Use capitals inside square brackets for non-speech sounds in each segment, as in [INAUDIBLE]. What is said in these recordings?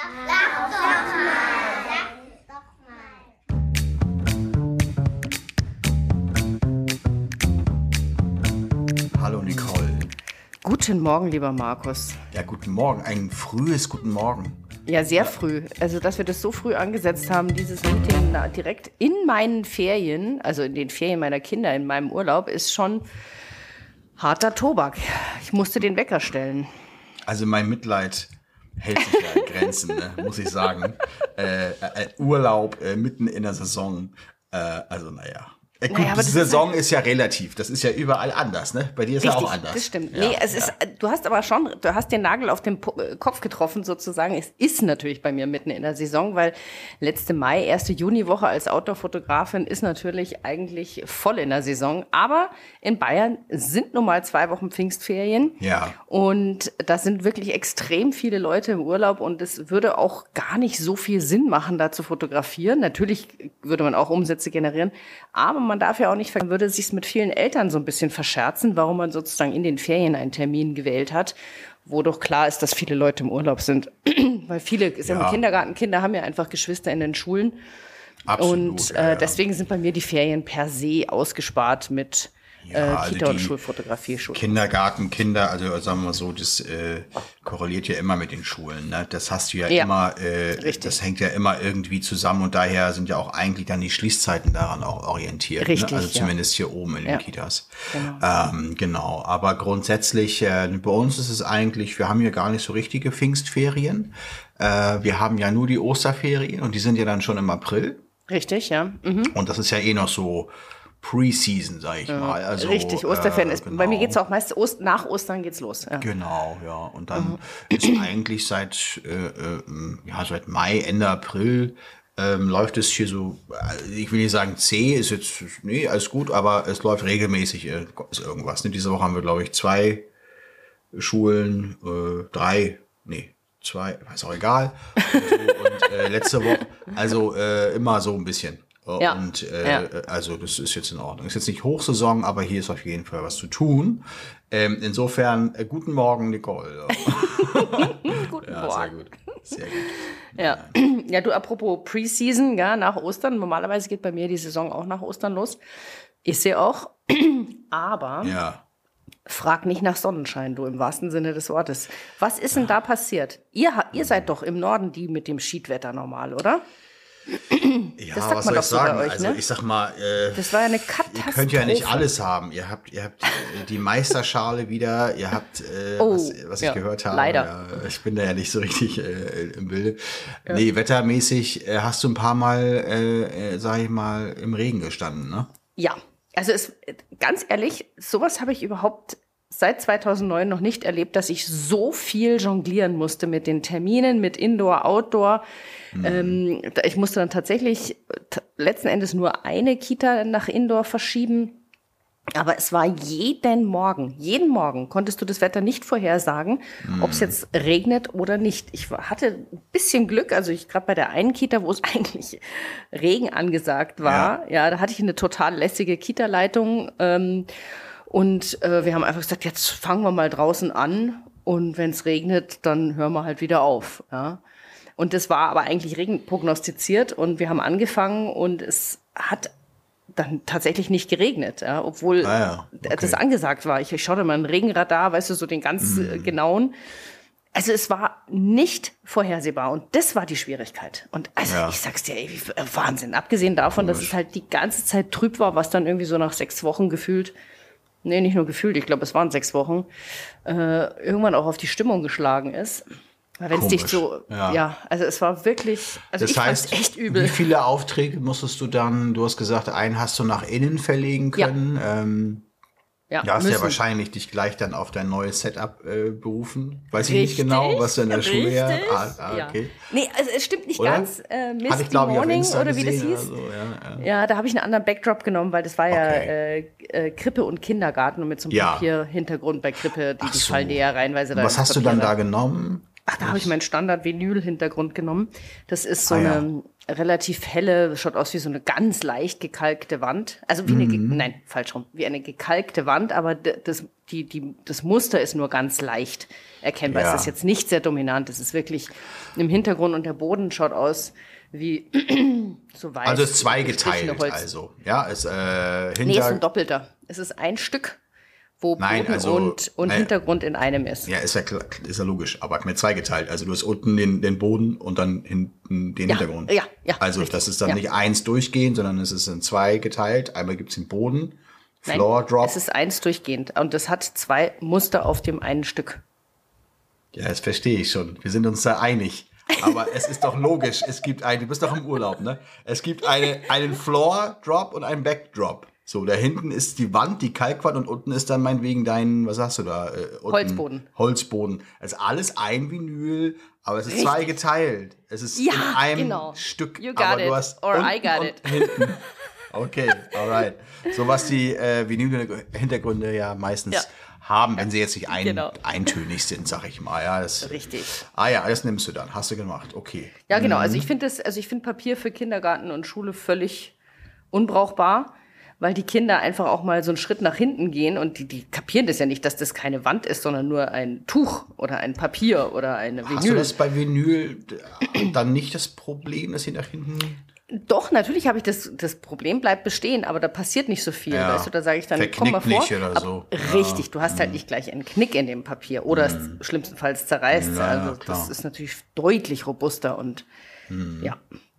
Sag doch mal. Sag doch mal. Hallo Nicole. Guten Morgen, lieber Markus. Ja, guten Morgen. Ein frühes Guten Morgen. Ja, sehr früh. Also, dass wir das so früh angesetzt haben, dieses Meeting direkt in meinen Ferien, also in den Ferien meiner Kinder, in meinem Urlaub, ist schon harter Tobak. Ich musste den Wecker stellen. Also mein Mitleid hält sich in Grenzen, ne? muss ich sagen. Äh, äh, Urlaub äh, mitten in der Saison. Äh, also naja. Äh, gut, Naja, aber die das ist Saison ist, ja relativ. Das ist ja überall anders, ne? Bei dir ist ja auch anders. das stimmt. Ja, nee, es ist, du hast aber schon, du hast den Nagel auf den äh, Kopf getroffen sozusagen. Es ist natürlich bei mir mitten in der Saison, weil letzte Mai, erste Juniwoche als Outdoor-Fotografin ist natürlich eigentlich voll in der Saison. Aber in Bayern sind nun mal zwei Wochen Pfingstferien. Ja. Und da sind wirklich extrem viele Leute im Urlaub und es würde auch gar nicht so viel Sinn machen, da zu fotografieren. Natürlich würde man auch Umsätze generieren, aber man darf ja auch nicht, ver- würde sich mit vielen Eltern so ein bisschen verscherzen, warum man sozusagen in den Ferien einen Termin gewählt hat, wo doch klar ist, dass viele Leute im Urlaub sind. [CLEARS THROAT] Weil viele, ja. Ja. Kindergartenkinder haben ja einfach Geschwister in den Schulen. Absolut. und ja, äh, ja. deswegen sind bei mir die Ferien per se ausgespart mit Ja, äh, also Kita- und die Schulfotografie. Schul Kindergarten, Kinder, also sagen wir mal so, das äh, korreliert ja immer mit den Schulen. Ne? Das hast du ja, Ja, immer, äh, richtig. das hängt ja immer irgendwie zusammen und daher sind ja auch eigentlich dann die Schließzeiten daran auch orientiert. Richtig, ne? Also ja. zumindest hier oben in den Ja. Kitas. Ähm, genau, aber grundsätzlich, äh, bei uns ist es eigentlich, wir haben hier gar nicht so richtige Pfingstferien. Äh, wir haben ja nur die Osterferien und die sind ja dann schon im April. Richtig, ja. Mhm. Und das ist ja eh noch so Pre-Season, sag ich mal. Also, Richtig, Osterferien äh, ist. Bei genau. mir geht's auch meist Ost, nach Ostern geht's los. Ja. Genau, ja. Und dann Mhm. ist eigentlich seit, äh, äh, ja, seit Mai, Ende April ähm, läuft es hier so, äh, ich will nicht sagen C, ist jetzt, nee, alles gut, aber es läuft regelmäßig äh, ist irgendwas. Ne? Diese Woche haben wir, glaube ich, zwei Schulen, äh, drei, nee, zwei, ist auch egal. Und, so, und äh, letzte Woche, also äh, immer so ein bisschen. Ja. Und äh, Ja. also das ist jetzt in Ordnung. Ist jetzt nicht Hochsaison, aber hier ist auf jeden Fall was zu tun. Ähm, insofern, äh, guten Morgen, Nicole. [LAUGHS] [LAUGHS] Guten Ja, sehr gut. Sehr gut. Ja. ja, du, apropos Preseason, ja, nach Ostern. Normalerweise geht bei mir die Saison auch nach Ostern los. Ist sie auch. [CLEARS THROAT] Aber Ja. frag nicht nach Sonnenschein, du, im wahrsten Sinne des Wortes. Was ist denn da passiert? Ihr, ihr seid doch im Norden die mit dem Schiedwetter normal, oder? Ja, Das sagt was man soll doch ich so sagen? euch, also ne? ich sag mal, äh, Das war ja eine ihr Katastrophe. könnt ja nicht alles haben. Ihr habt, ihr habt äh, die Meisterschale wieder, ihr habt, äh, Oh, was, was ich ja, gehört habe. leider. Ja, ich bin da ja nicht so richtig äh, im Bilde. Nee, wettermäßig äh, hast du ein paar Mal, äh, äh, sag ich mal, im Regen gestanden, ne? Ja, also es, ganz ehrlich, sowas habe ich überhaupt seit 2009 noch nicht erlebt, dass ich so viel jonglieren musste mit den Terminen, mit Indoor, Outdoor. Ähm, da- ich musste dann tatsächlich t- letzten Endes nur eine Kita nach Indoor verschieben. Aber es war jeden Morgen, jeden Morgen konntest du das Wetter nicht vorhersagen, ob es jetzt regnet oder nicht. Ich hatte ein bisschen Glück, also ich gerade bei der einen Kita, wo es [LAUGHS] eigentlich Regen angesagt war, ja, da hatte ich eine total lässige Kita-Leitung ähm, und äh, wir haben einfach gesagt, jetzt fangen wir mal draußen an und wenn es regnet, dann hören wir halt wieder auf. Ja. Und das war aber eigentlich Regen prognostiziert und wir haben angefangen und es hat dann tatsächlich nicht geregnet, ja, obwohl Ah ja, okay. das angesagt war. Ich, ich schaute mal ein Regenradar, weißt du, so den ganz äh, Mhm. genauen. Also es war nicht vorhersehbar und das war die Schwierigkeit. Und also Ja. ich sag's dir, ey, äh, Wahnsinn. Abgesehen davon, dass es halt die ganze Zeit trüb war, was dann irgendwie so nach sechs Wochen gefühlt, nee, nicht nur gefühlt, ich glaube, es waren sechs Wochen, äh, irgendwann auch auf die Stimmung geschlagen ist. Weil wenn es dich so, Ja. ja. also es war wirklich, also Das ich heißt, echt übel. wie viele Aufträge musstest du dann, du hast gesagt, einen hast du nach innen verlegen Ja. können. Ähm, ja, Du hast ja müssen. wahrscheinlich dich gleich dann auf dein neues Setup äh, berufen. Weiß ich Richtig, nicht genau, was du in der Schule her. richtig, Ah, ah, ja. okay. Nee, also es stimmt nicht Oder? ganz. Äh, Misty Hatte ich, ich, Morning Insta oder wie das hieß. so, ja, ja. Ja, da habe ich einen anderen Backdrop genommen, weil das war Okay. ja äh, äh, Krippe und Kindergarten und mit so einem Ja. Papierhintergrund bei Krippe, die, die so. fallen dir ja reinweise da Was hast du Papier dann da rein. genommen? Ach, da habe ich meinen Standard-Vinyl-Hintergrund genommen. Das ist so Ah, ja. eine relativ helle, schaut aus wie so eine ganz leicht gekalkte Wand. Also wie eine, ge- nein, falsch rum, wie eine gekalkte Wand, aber das, die, die, das Muster ist nur ganz leicht erkennbar. Ja. Es ist jetzt nicht sehr dominant. Es ist wirklich im Hintergrund und der Boden schaut aus wie [CLEARS THROAT] so weiß. Also es ist zweigeteilt, also. Ja, es, äh, hinter, Nee, es ist ein doppelter. Es ist ein Stück, wo Nein, Boden also, und, und naja. Hintergrund in einem ist. Ja, ist ja, klar, ist ja logisch, aber mir zweigeteilt. Also du hast unten den, den Boden und dann hinten den Ja, Hintergrund. ja, ja, Also richtig, das ist dann ja. nicht eins durchgehend, sondern es ist in zwei geteilt. Einmal gibt's den Boden, Nein, Floor Drop. Es ist eins durchgehend und es hat zwei Muster auf dem einen Stück. Ja, das verstehe ich schon. Wir sind uns da einig. Aber es ist doch logisch. Es gibt ein, du bist doch im Urlaub, ne? Es gibt eine, einen Floor Drop und einen Back Drop. So, da hinten ist die Wand, die Kalkwand und unten ist dann meinetwegen dein, was sagst du da? Äh, unten, Holzboden. Holzboden. Es ist alles ein Vinyl, aber es ist Richtig. zwei geteilt. Es ist Ja, in einem genau. Stück. You got aber it. du hast Or I got und it. [LAUGHS] hinten. Okay, alright. So was die äh, Vinyl-Hintergründe ja meistens Ja. haben, wenn sie jetzt nicht ein, Genau. eintönig sind, sag ich mal. Ja, das, Richtig. Ah ja, das nimmst du dann. Hast du gemacht. Okay. Ja, genau. Also ich finde das, also ich finde Papier für Kindergarten und Schule völlig unbrauchbar, weil die Kinder einfach auch mal so einen Schritt nach hinten gehen und die, die kapieren das ja nicht, dass das keine Wand ist, sondern nur ein Tuch oder ein Papier oder eine Hast du Vinyl. das bei Vinyl äh, dann nicht das Problem, dass sie nach hinten. Doch, natürlich habe ich das, das Problem bleibt bestehen, aber da passiert nicht so viel. Ja. Weißt du, da sage ich dann, Verknickt komm mal vor. nicht oder Ab- so. Richtig, du hast halt nicht gleich einen Knick in dem Papier oder es schlimmstenfalls zerreißt. Ja, also klar. das ist natürlich deutlich robuster und ja,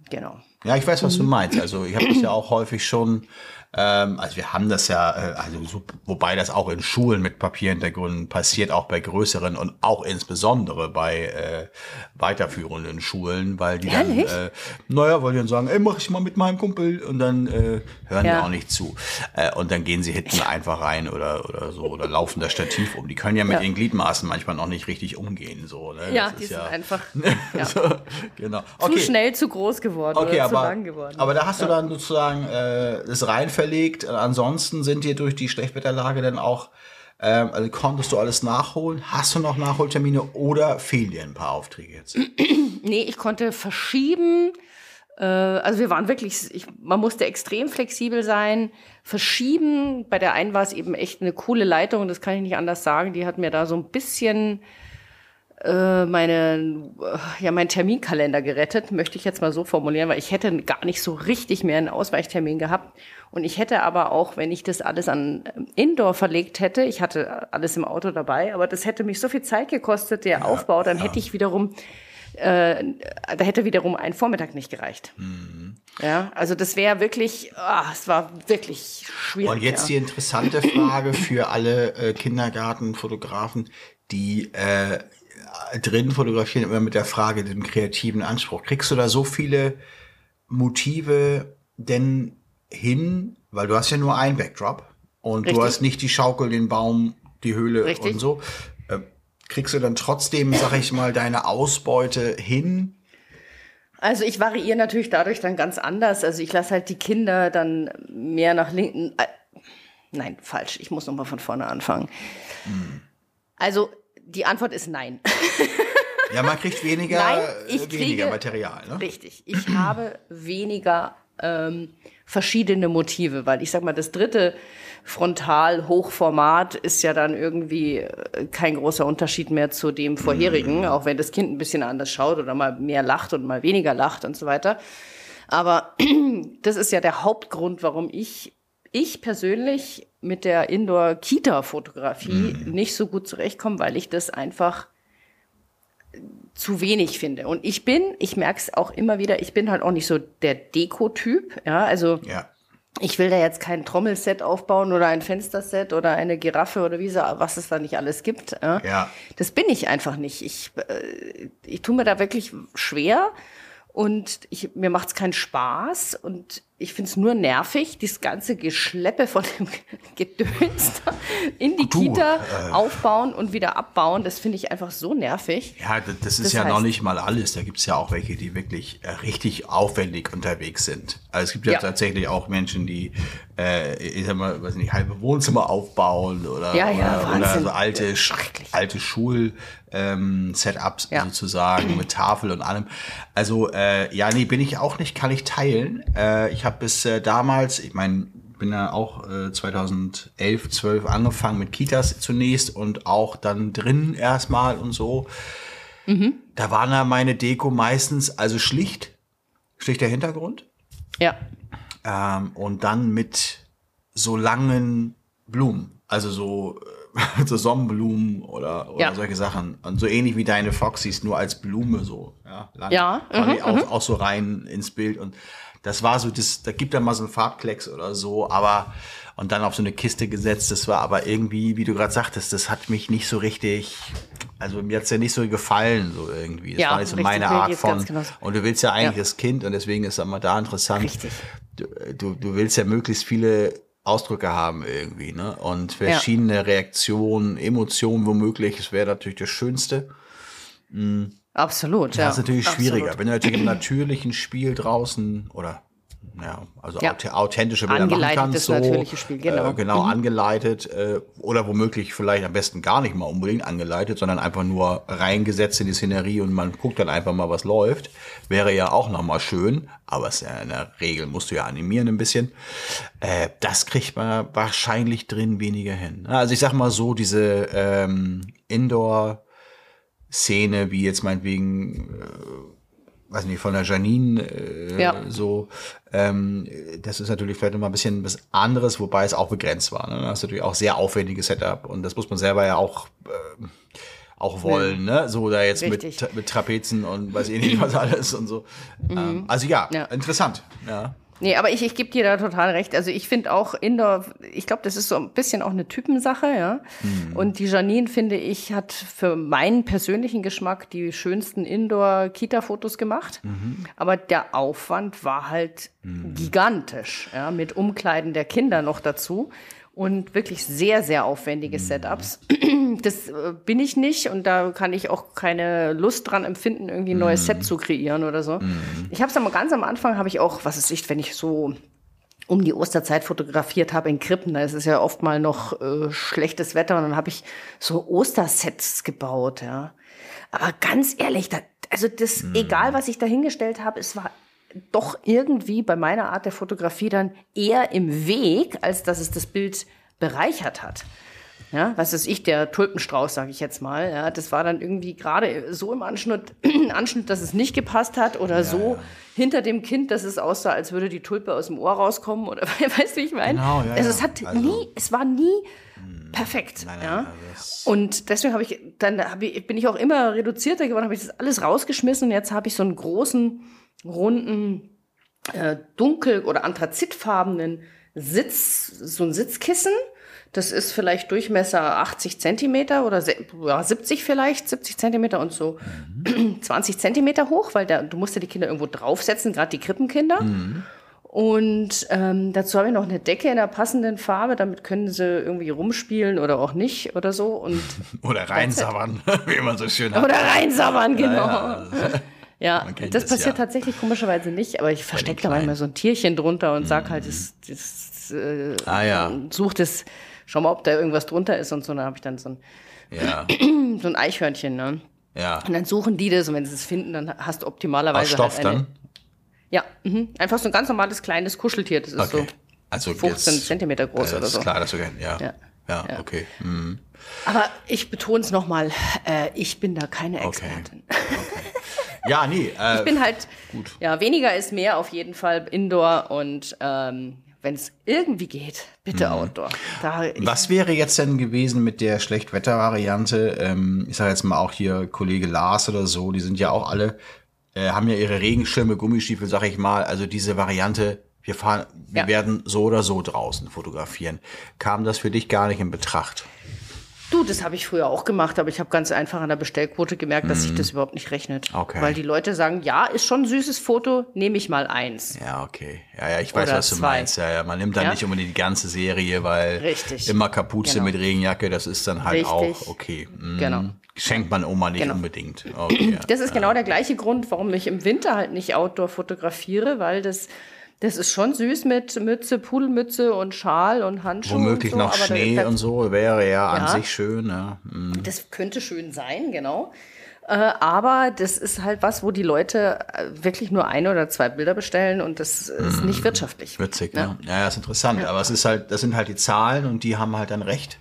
genau. Ja, ich weiß, was Mhm. du meinst. Also ich habe das ja auch häufig schon. Ähm, also wir haben das ja, äh, also so, wobei das auch in Schulen mit Papierhintergründen passiert, auch bei größeren und auch insbesondere bei äh, weiterführenden Schulen, weil die Ehrlich? dann, äh, naja, weil die dann sagen, ey, mach ich mal mit meinem Kumpel und dann äh, hören Ja. die auch nicht zu. Äh, und dann gehen sie hinten einfach rein oder oder so oder laufen das Stativ um. Die können ja mit Ja. ihren Gliedmaßen manchmal noch nicht richtig umgehen. So, ne? Ja, Das die sind einfach [LAUGHS] ja, so, genau. zu schnell zu groß geworden Okay, oder zu aber, lang geworden. aber da hast du dann sozusagen äh, das rein verlegt. Ansonsten sind dir durch die Schlechtwetterlage dann auch, ähm, also konntest du alles nachholen? Hast du noch Nachholtermine oder fehlen dir ein paar Aufträge jetzt? [CLEARS THROAT] Nee, ich konnte verschieben. Äh, also wir waren wirklich, ich, man musste extrem flexibel sein. Verschieben, bei der einen war es eben echt eine coole Leitung, das kann ich nicht anders sagen. Die hat mir da so ein bisschen äh, meine, äh, ja, meinen Terminkalender gerettet, möchte ich jetzt mal so formulieren, weil ich hätte gar nicht so richtig mehr einen Ausweichtermin gehabt. Und ich hätte aber auch, wenn ich das alles an ähm, Indoor verlegt hätte, ich hatte alles im Auto dabei, aber das hätte mich so viel Zeit gekostet, der Aufbau, dann hätte ich wiederum äh, da hätte wiederum ein Vormittag nicht gereicht. Ja, also das wäre wirklich, ah, es war wirklich schwierig. Und jetzt die ja. interessante Frage für alle äh, Kindergartenfotografen, die äh, drin fotografieren, immer mit der Frage, dem kreativen Anspruch. Kriegst du da so viele Motive denn hin? Weil du hast ja nur einen Backdrop und Richtig. du hast nicht die Schaukel, den Baum, die Höhle Richtig. und so. Äh, kriegst du dann trotzdem, sag ich mal, deine Ausbeute hin? Also ich variiere natürlich dadurch dann ganz anders. Also ich lasse halt die Kinder dann mehr nach linken. Äh, nein, falsch. Ich muss nochmal von vorne anfangen. Also die Antwort ist nein. Ja, man kriegt weniger, Nein, äh, ich weniger kriege- Material. Ne? Richtig. Ich habe weniger ähm, verschiedene Motive, weil ich sag mal, das dritte Frontal Hochformat ist ja dann irgendwie äh, kein großer Unterschied mehr zu dem vorherigen, auch wenn das Kind ein bisschen anders schaut oder mal mehr lacht und mal weniger lacht und so weiter. Aber [CLEARS THROAT] das ist ja der Hauptgrund, warum ich ich persönlich mit der Indoor-Kita-Fotografie nicht so gut zurechtkomme, weil ich das einfach zu wenig finde. Und ich bin, ich merke es auch immer wieder, ich bin halt auch nicht so der Deko-Typ. Ja, also Ja. ich will da jetzt kein Trommelset aufbauen oder ein Fensterset oder eine Giraffe oder wie so, was es da nicht alles gibt. Ja. Ja. Das bin ich einfach nicht. Ich, äh, ich tue mir da wirklich schwer und ich, mir macht es keinen Spaß und ich finde es nur nervig, das ganze Geschleppe von dem [LAUGHS] Gedöns in die Du, Kita äh. aufbauen und wieder abbauen. Das finde ich einfach so nervig. Ja, d- das ist Das ja noch heißt- nicht mal alles. Da gibt es ja auch welche, die wirklich äh, richtig aufwendig unterwegs sind. Also es gibt ja, Ja. tatsächlich auch Menschen, die, äh, ich sag mal, weiß nicht, halbe Wohnzimmer aufbauen oder, Ja, ja, oder, oder so alte, alte Schul ähm, Setups Ja. sozusagen mit Tafel und allem. Also äh, ja, nee, bin ich auch nicht, kann ich teilen. Äh, ich habe bis äh, damals, ich meine, bin ja auch äh, 2011, 12 angefangen mit Kitas zunächst und auch dann drin erstmal und so. Da waren ja meine Deko meistens also schlicht, schlichter Hintergrund Ja, ähm, und dann mit so langen Blumen, also so, äh, [LAUGHS] so Sonnenblumen oder, oder Ja. solche Sachen. Und so ähnlich wie deine Foxys, nur als Blume so. Ja, lang. Ja, mhm, auch, auch so rein ins Bild. Und das war so, das, da gibt dann mal so einen Farbklecks oder so, aber und dann auf so eine Kiste gesetzt. Das war aber irgendwie, wie du gerade sagtest, das hat mich nicht so richtig, also mir hat's ja nicht so gefallen, so irgendwie. Das Ja, war nicht so meine Art von. genauso. Und du willst ja eigentlich Ja. das Kind und deswegen ist es immer da interessant. Richtig. Du, du, willst ja möglichst viele Ausdrücke haben irgendwie, ne? Und verschiedene Reaktionen, Emotionen womöglich. Das wäre natürlich das Schönste. absolut. Ja. Das ist natürlich schwieriger. Absolut. Wenn du natürlich im natürlichen Spiel draußen oder ja, also Ja. auth- authentische Bilder machen Angeleitetes kannst, so, natürliche Spiel, genau. Äh, genau, angeleitet äh, oder womöglich vielleicht am besten gar nicht mal unbedingt angeleitet, sondern einfach nur reingesetzt in die Szenerie und man guckt dann einfach mal, was läuft. Wäre ja auch nochmal schön, aber es ist ja in der Regel musst du ja animieren ein bisschen. Äh, das kriegt man wahrscheinlich drin weniger hin. Also ich sag mal so, diese ähm, Indoor- Szene, wie jetzt meinetwegen, äh, weiß nicht, von der Janine äh, Ja. so, ähm, das ist natürlich vielleicht nochmal ein bisschen was anderes, wobei es auch begrenzt war. Ne? Das ist natürlich auch sehr aufwendiges Setup und das muss man selber ja auch äh, auch wollen, ne? So da jetzt mit, Richtig. mit Trapezen und weiß ich nicht was alles und so. Ähm, also ja, Ja. interessant. Ja. Nee, aber ich, ich gebe dir da total recht. Also ich finde auch Indoor, ich glaube, das ist so ein bisschen auch eine Typensache, ja. Und die Janine, finde ich, hat für meinen persönlichen Geschmack die schönsten Indoor-Kita-Fotos gemacht. Aber der Aufwand war halt gigantisch, ja, mit Umkleiden der Kinder noch dazu. Und wirklich sehr, sehr aufwendige Setups. [CLEARS THROAT] Das äh, bin ich nicht und da kann ich auch keine Lust dran empfinden, irgendwie ein neues Set zu kreieren oder so. Ich habe es aber ganz am Anfang, habe ich auch, was ist ich, wenn ich so um die Osterzeit fotografiert habe in Krippen, da ist es ja oft mal noch äh, schlechtes Wetter und dann habe ich so Ostersets gebaut, ja. Aber ganz ehrlich, da, also das, egal was ich da hingestellt habe, es war doch irgendwie bei meiner Art der Fotografie dann eher im Weg, als dass es das Bild bereichert hat. Ja, was ist ich, der Tulpenstrauß, sage ich jetzt mal. Ja, das war dann irgendwie gerade so im Anschnitt, [CLEARS THROAT] Anschnitt, dass es nicht gepasst hat oder so hinter dem Kind, dass es aussah, als würde die Tulpe aus dem Ohr rauskommen oder [LAUGHS] weißt du, wie ich meine? Genau, ja, also ja. es hat Also- nie, es war nie perfekt. Nein, nein, ja. also Und deswegen habe ich, dann hab ich, bin ich auch immer reduzierter geworden, habe ich das alles rausgeschmissen und jetzt habe ich so einen großen, runden, äh, dunkel- oder anthrazitfarbenen Sitz, so ein Sitzkissen. Das ist vielleicht Durchmesser 80 Zentimeter oder se- ja, 70 vielleicht, 70 Zentimeter und so [CLEARS THROAT] 20 Zentimeter hoch, weil da, du musst ja die Kinder irgendwo draufsetzen, gerade die Krippenkinder. Und ähm, dazu habe ich noch eine Decke in der passenden Farbe, damit können sie irgendwie rumspielen oder auch nicht oder so. Und [LAUGHS] Oder reinsabbern, [LAUGHS] wie man so schön hat. oder reinsabbern, genau. Ja, Ja, [LAUGHS] Kennt das das, passiert ja. tatsächlich komischerweise nicht, aber ich verstecke da manchmal so ein Tierchen drunter und sag halt, das, das äh, Ah ja, sucht es, schau mal, ob da irgendwas drunter ist und so. Dann habe ich dann so ein, ja, [CLEARS THROAT] so ein Eichhörnchen, ne? ja. Und dann suchen die das und wenn sie es finden, dann hast du Aus optimalerweise Stoff halt eine, dann? Ja, mhm. einfach so ein ganz normales kleines Kuscheltier. Das ist Okay. so Also 15 jetzt- Zentimeter groß äh, oder ist so. klar, dass du ja. Ja, Ja. ja, Ja. okay. Mhm. Aber ich betone es nochmal, äh, ich bin da keine Okay. Expertin. Ja, nee. Äh, Ich bin halt, gut. ja, weniger ist mehr auf jeden Fall Indoor und ähm, wenn es irgendwie geht, bitte Outdoor. Da, Mhm. Was wäre jetzt denn gewesen mit der Schlechtwetter-Variante? Ähm, ich sage jetzt mal auch hier Kollege Lars oder so, die sind ja auch alle, äh, haben ja ihre Regenschirme, Gummistiefel, sag ich mal. Also diese Variante, wir fahren, wir Ja. werden so oder so draußen fotografieren. Kam das für dich gar nicht in Betracht? Du, das habe ich früher auch gemacht, aber ich habe ganz einfach an der Bestellquote gemerkt, dass sich das überhaupt nicht rechnet. Mhm. Okay. Weil die Leute sagen, ja, ist schon ein süßes Foto, nehme ich mal eins. Ja, okay. Ja, ja, ich weiß, Oder was du zwei. meinst. Ja, ja, man nimmt dann Ja? nicht unbedingt die ganze Serie, weil Richtig. immer Kapuze Genau. mit Regenjacke, das ist dann halt Richtig. auch okay. Mm, Genau. Schenkt man Oma nicht Genau. unbedingt. Okay. [CLEARS THROAT] Das ist genau der gleiche Grund, warum ich im Winter halt nicht Outdoor fotografiere, weil das, das ist schon süß mit Mütze, Pudelmütze und Schal und Handschuhe. Womöglich und so, noch da- Schnee da, und so wäre ja, an Ja. sich schön. Ja. Mm. Das könnte schön sein, genau. Äh, aber das ist halt was, wo die Leute äh, wirklich nur ein oder zwei Bilder bestellen und das ist nicht wirtschaftlich. Witzig, Ja. ne? Ja, ja, ist interessant. Aber es ist halt, das sind halt die Zahlen und die haben halt dann recht.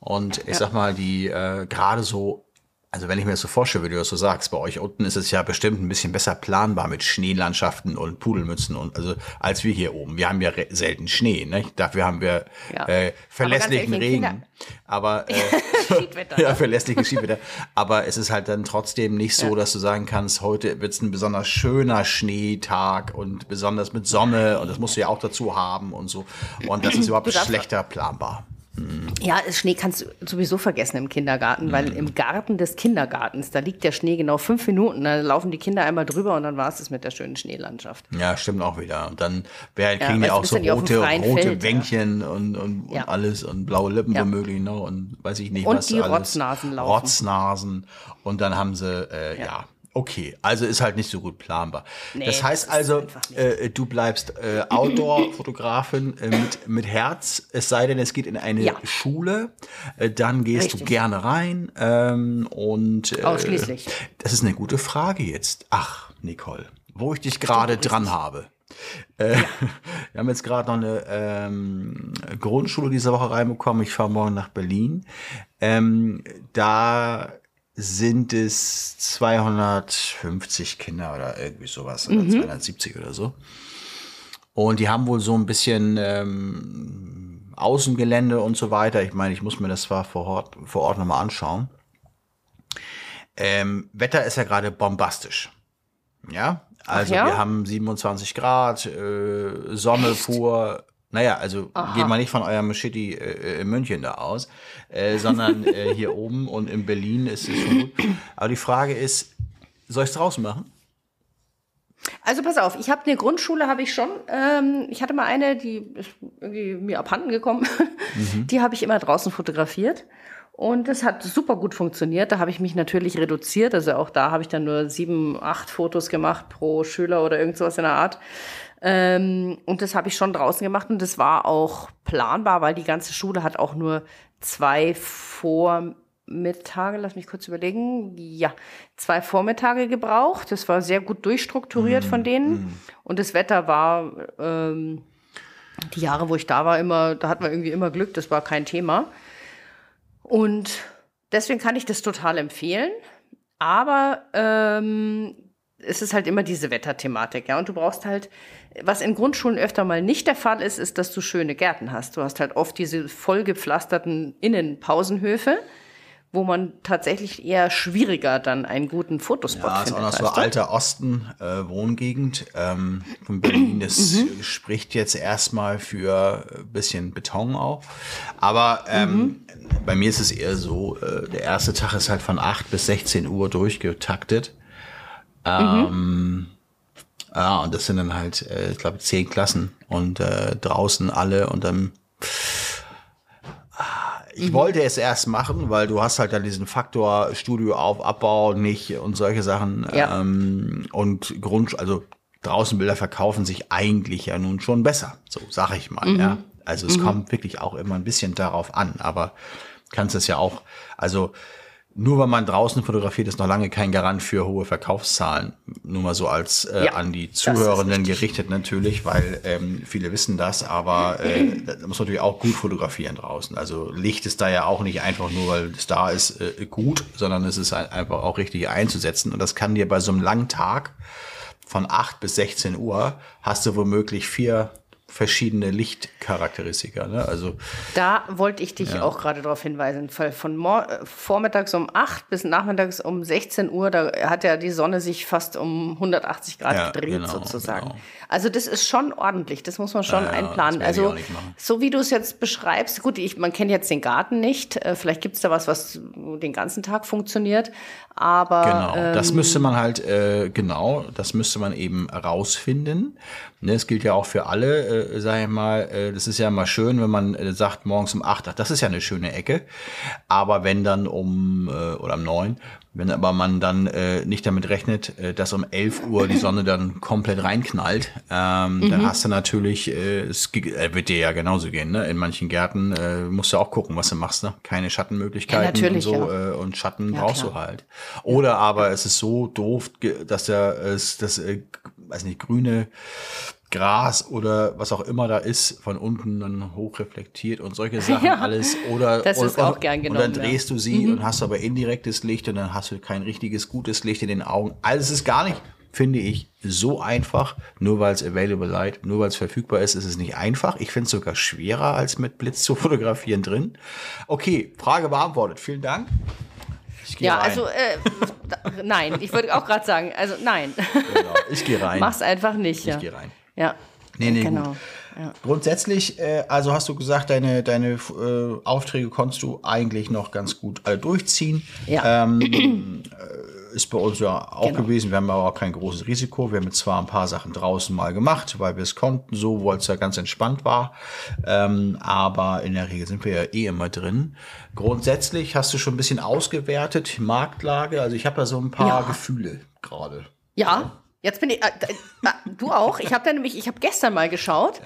Und ich sag mal, die äh, gerade so, also wenn ich mir das so vorstelle, wie du das so sagst, bei euch unten ist es ja bestimmt ein bisschen besser planbar mit Schneelandschaften und Pudelmützen und also als wir hier oben. Wir haben ja selten Schnee, ne? Dafür haben wir Ja. äh, verlässlichen Aber ehrlich, Regen. Aber äh, Schiedwetter, [LAUGHS] ja, ne? verlässliches Skiwetter. Aber es ist halt dann trotzdem nicht so, Ja. dass du sagen kannst, heute wird es ein besonders schöner Schneetag und besonders mit Sonne und das musst du ja auch dazu haben und so. Und das ist [CLEARS THROAT] überhaupt schlechter planbar. Ja, Schnee kannst du sowieso vergessen im Kindergarten, weil im Garten des Kindergartens, da liegt der Schnee genau fünf Minuten, da laufen die Kinder einmal drüber und dann war es das mit der schönen Schneelandschaft. Ja, stimmt auch wieder. Und dann werden, kriegen die weißt du, auch so dann die rote, rote Feld, ja. Wänkchen und, und, Ja. und alles und blaue Lippen Ja. womöglich noch und weiß ich nicht Und was die alles. Rotznasen laufen. Rotznasen. Und dann haben sie, äh, ja. Okay, also ist halt nicht so gut planbar. Nee, das heißt das also, äh, du bleibst äh, Outdoor-Fotografin äh, mit, mit Herz, es sei denn, es geht in eine Ja. Schule, äh, dann gehst du Richtig. gerne rein ähm, und äh, Ausschließlich. Das ist eine gute Frage jetzt. Ach, Nicole, wo ich dich gerade dran habe. Äh, [LAUGHS] Wir haben jetzt gerade noch eine ähm, Grundschule diese Woche reinbekommen. Ich fahre morgen nach Berlin. Ähm, da sind es 250 Kinder oder irgendwie sowas oder 270 oder so. Und die haben wohl so ein bisschen ähm, Außengelände und so weiter. Ich meine, ich muss mir das zwar vor Ort, vor Ort nochmal anschauen. Ähm, Wetter ist ja gerade bombastisch. Ja, also ja? wir haben 27 Grad, äh, Sonne pur. Naja, also geht mal nicht von eurem Shitty äh, in München da aus, äh, sondern [LAUGHS] äh, hier oben und in Berlin ist es schon gut. Aber die Frage ist, soll ich es draußen machen? Also pass auf, ich habe eine Grundschule, habe ich schon. Ähm, ich hatte mal eine, die ist irgendwie mir abhanden gekommen. [LAUGHS] Die habe ich immer draußen fotografiert. Und das hat super gut funktioniert. Da habe ich mich natürlich reduziert. Also auch da habe ich dann nur sieben, acht Fotos gemacht pro Schüler oder irgend sowas in der Art. Ähm, und das habe ich schon draußen gemacht und das war auch planbar, weil die ganze Schule hat auch nur zwei Vormittage, lass mich kurz überlegen, ja, zwei Vormittage gebraucht. Das war sehr gut durchstrukturiert von denen. Und das Wetter war, ähm, die Jahre, wo ich da war, immer, da hatten wir irgendwie immer Glück, das war kein Thema. Und deswegen kann ich das total empfehlen. Aber ähm, es ist halt immer diese Wetterthematik, ja. Und du brauchst halt, was in Grundschulen öfter mal nicht der Fall ist, ist, dass du schöne Gärten hast. Du hast halt oft diese vollgepflasterten Innenpausenhöfe, wo man tatsächlich eher schwieriger dann einen guten Fotospot Ja, ist findet. auch noch so alter Osten äh, Wohngegend ähm, von Berlin. Das Mhm. spricht jetzt erstmal für ein bisschen Beton auch. Aber ähm, Mhm. bei mir ist es eher so, äh, der erste Tag ist halt von 8 bis 16 Uhr durchgetaktet. Ähm, Ja, und das sind dann halt, äh, ich glaube, zehn Klassen und äh, draußen alle und dann ich wollte es erst machen, weil du hast halt dann diesen Faktor Studio auf, Abbau nicht und solche Sachen. Ja. Ähm, und Grund, also draußen Bilder verkaufen sich eigentlich ja nun schon besser. So sag ich mal, ja. Also es kommt wirklich auch immer ein bisschen darauf an, aber kannst es ja auch, also nur weil man draußen fotografiert, ist noch lange kein Garant für hohe Verkaufszahlen. Nur mal so als äh, Ja, an die Zuhörenden gerichtet natürlich, weil ähm, viele wissen das, aber äh, da muss man natürlich auch gut fotografieren draußen. Also Licht ist da ja auch nicht einfach nur, weil es da ist, äh, gut, sondern es ist ein- einfach auch richtig einzusetzen. Und das kann dir bei so einem langen Tag von 8 bis 16 Uhr hast du womöglich vier verschiedene Lichtcharakteristika. Ne? Also Da wollte ich dich auch gerade darauf hinweisen, weil von mor äh, vormittags um 8 bis nachmittags um 16 Uhr, da hat ja die Sonne sich fast um 180 Grad Ja, gedreht genau, sozusagen. genau. Also das ist schon ordentlich, das muss man schon Ja, ja, einplanen. Also so wie du es jetzt beschreibst, gut, ich, man kennt jetzt den Garten nicht, äh, vielleicht gibt es da was, was den ganzen Tag funktioniert, aber Genau, das ähm, müsste man halt, äh, genau, das müsste man eben rausfinden. Ne, es gilt ja auch für alle, äh, sag ich mal, äh, das ist ja mal schön, wenn man äh, sagt, morgens um acht, ach, das ist ja eine schöne Ecke. Aber wenn dann um, äh, oder um neun, wenn aber man dann äh, nicht damit rechnet, äh, dass um 11 Uhr die Sonne dann komplett reinknallt, ähm, Mhm. dann hast du natürlich, äh, es äh, wird dir ja genauso gehen, ne? In manchen Gärten äh, musst du auch gucken, was du machst, ne? Keine Schattenmöglichkeiten Ja, natürlich, und so ja. äh, und Schatten Ja, brauchst klar. du halt. Oder aber es ist so doof, dass der, es, das, äh, weiß nicht, grüne Gras oder was auch immer da ist, von unten dann hochreflektiert und solche [LAUGHS] Sachen Ja, alles. Oder, das und, ist auch und, gern Und genommen, dann ja. drehst du sie und hast aber indirektes Licht und dann hast du kein richtiges, gutes Licht in den Augen. Also es ist gar nicht, finde ich, so einfach. Nur weil es available light, nur weil es verfügbar ist, ist es nicht einfach. Ich finde es sogar schwerer, als mit Blitz zu [LAUGHS] fotografieren drin. Okay, Frage beantwortet. Vielen Dank. Ich gehe ja, rein. also äh, [LAUGHS] nein, ich würde auch gerade sagen, also nein, Genau, ich gehe rein. mach's einfach nicht. Ja. Ich gehe rein. Ja. Nee, nee, genau. gut. Grundsätzlich, äh, also hast du gesagt, deine, deine äh, Aufträge konntest du eigentlich noch ganz gut alle durchziehen. Ja. Ähm, äh, ist bei uns ja auch Genau. gewesen. Wir haben aber auch kein großes Risiko. Wir haben jetzt zwar ein paar Sachen draußen mal gemacht, weil wir es konnten, so, weil es ja ganz entspannt war. Ähm, aber in der Regel sind wir ja eh immer drin. Grundsätzlich hast du schon ein bisschen ausgewertet, Marktlage. Also ich habe da so ein paar Ja. Gefühle gerade. Ja, jetzt bin ich. Äh, äh, du auch. Ich habe da nämlich, ich habe gestern mal geschaut,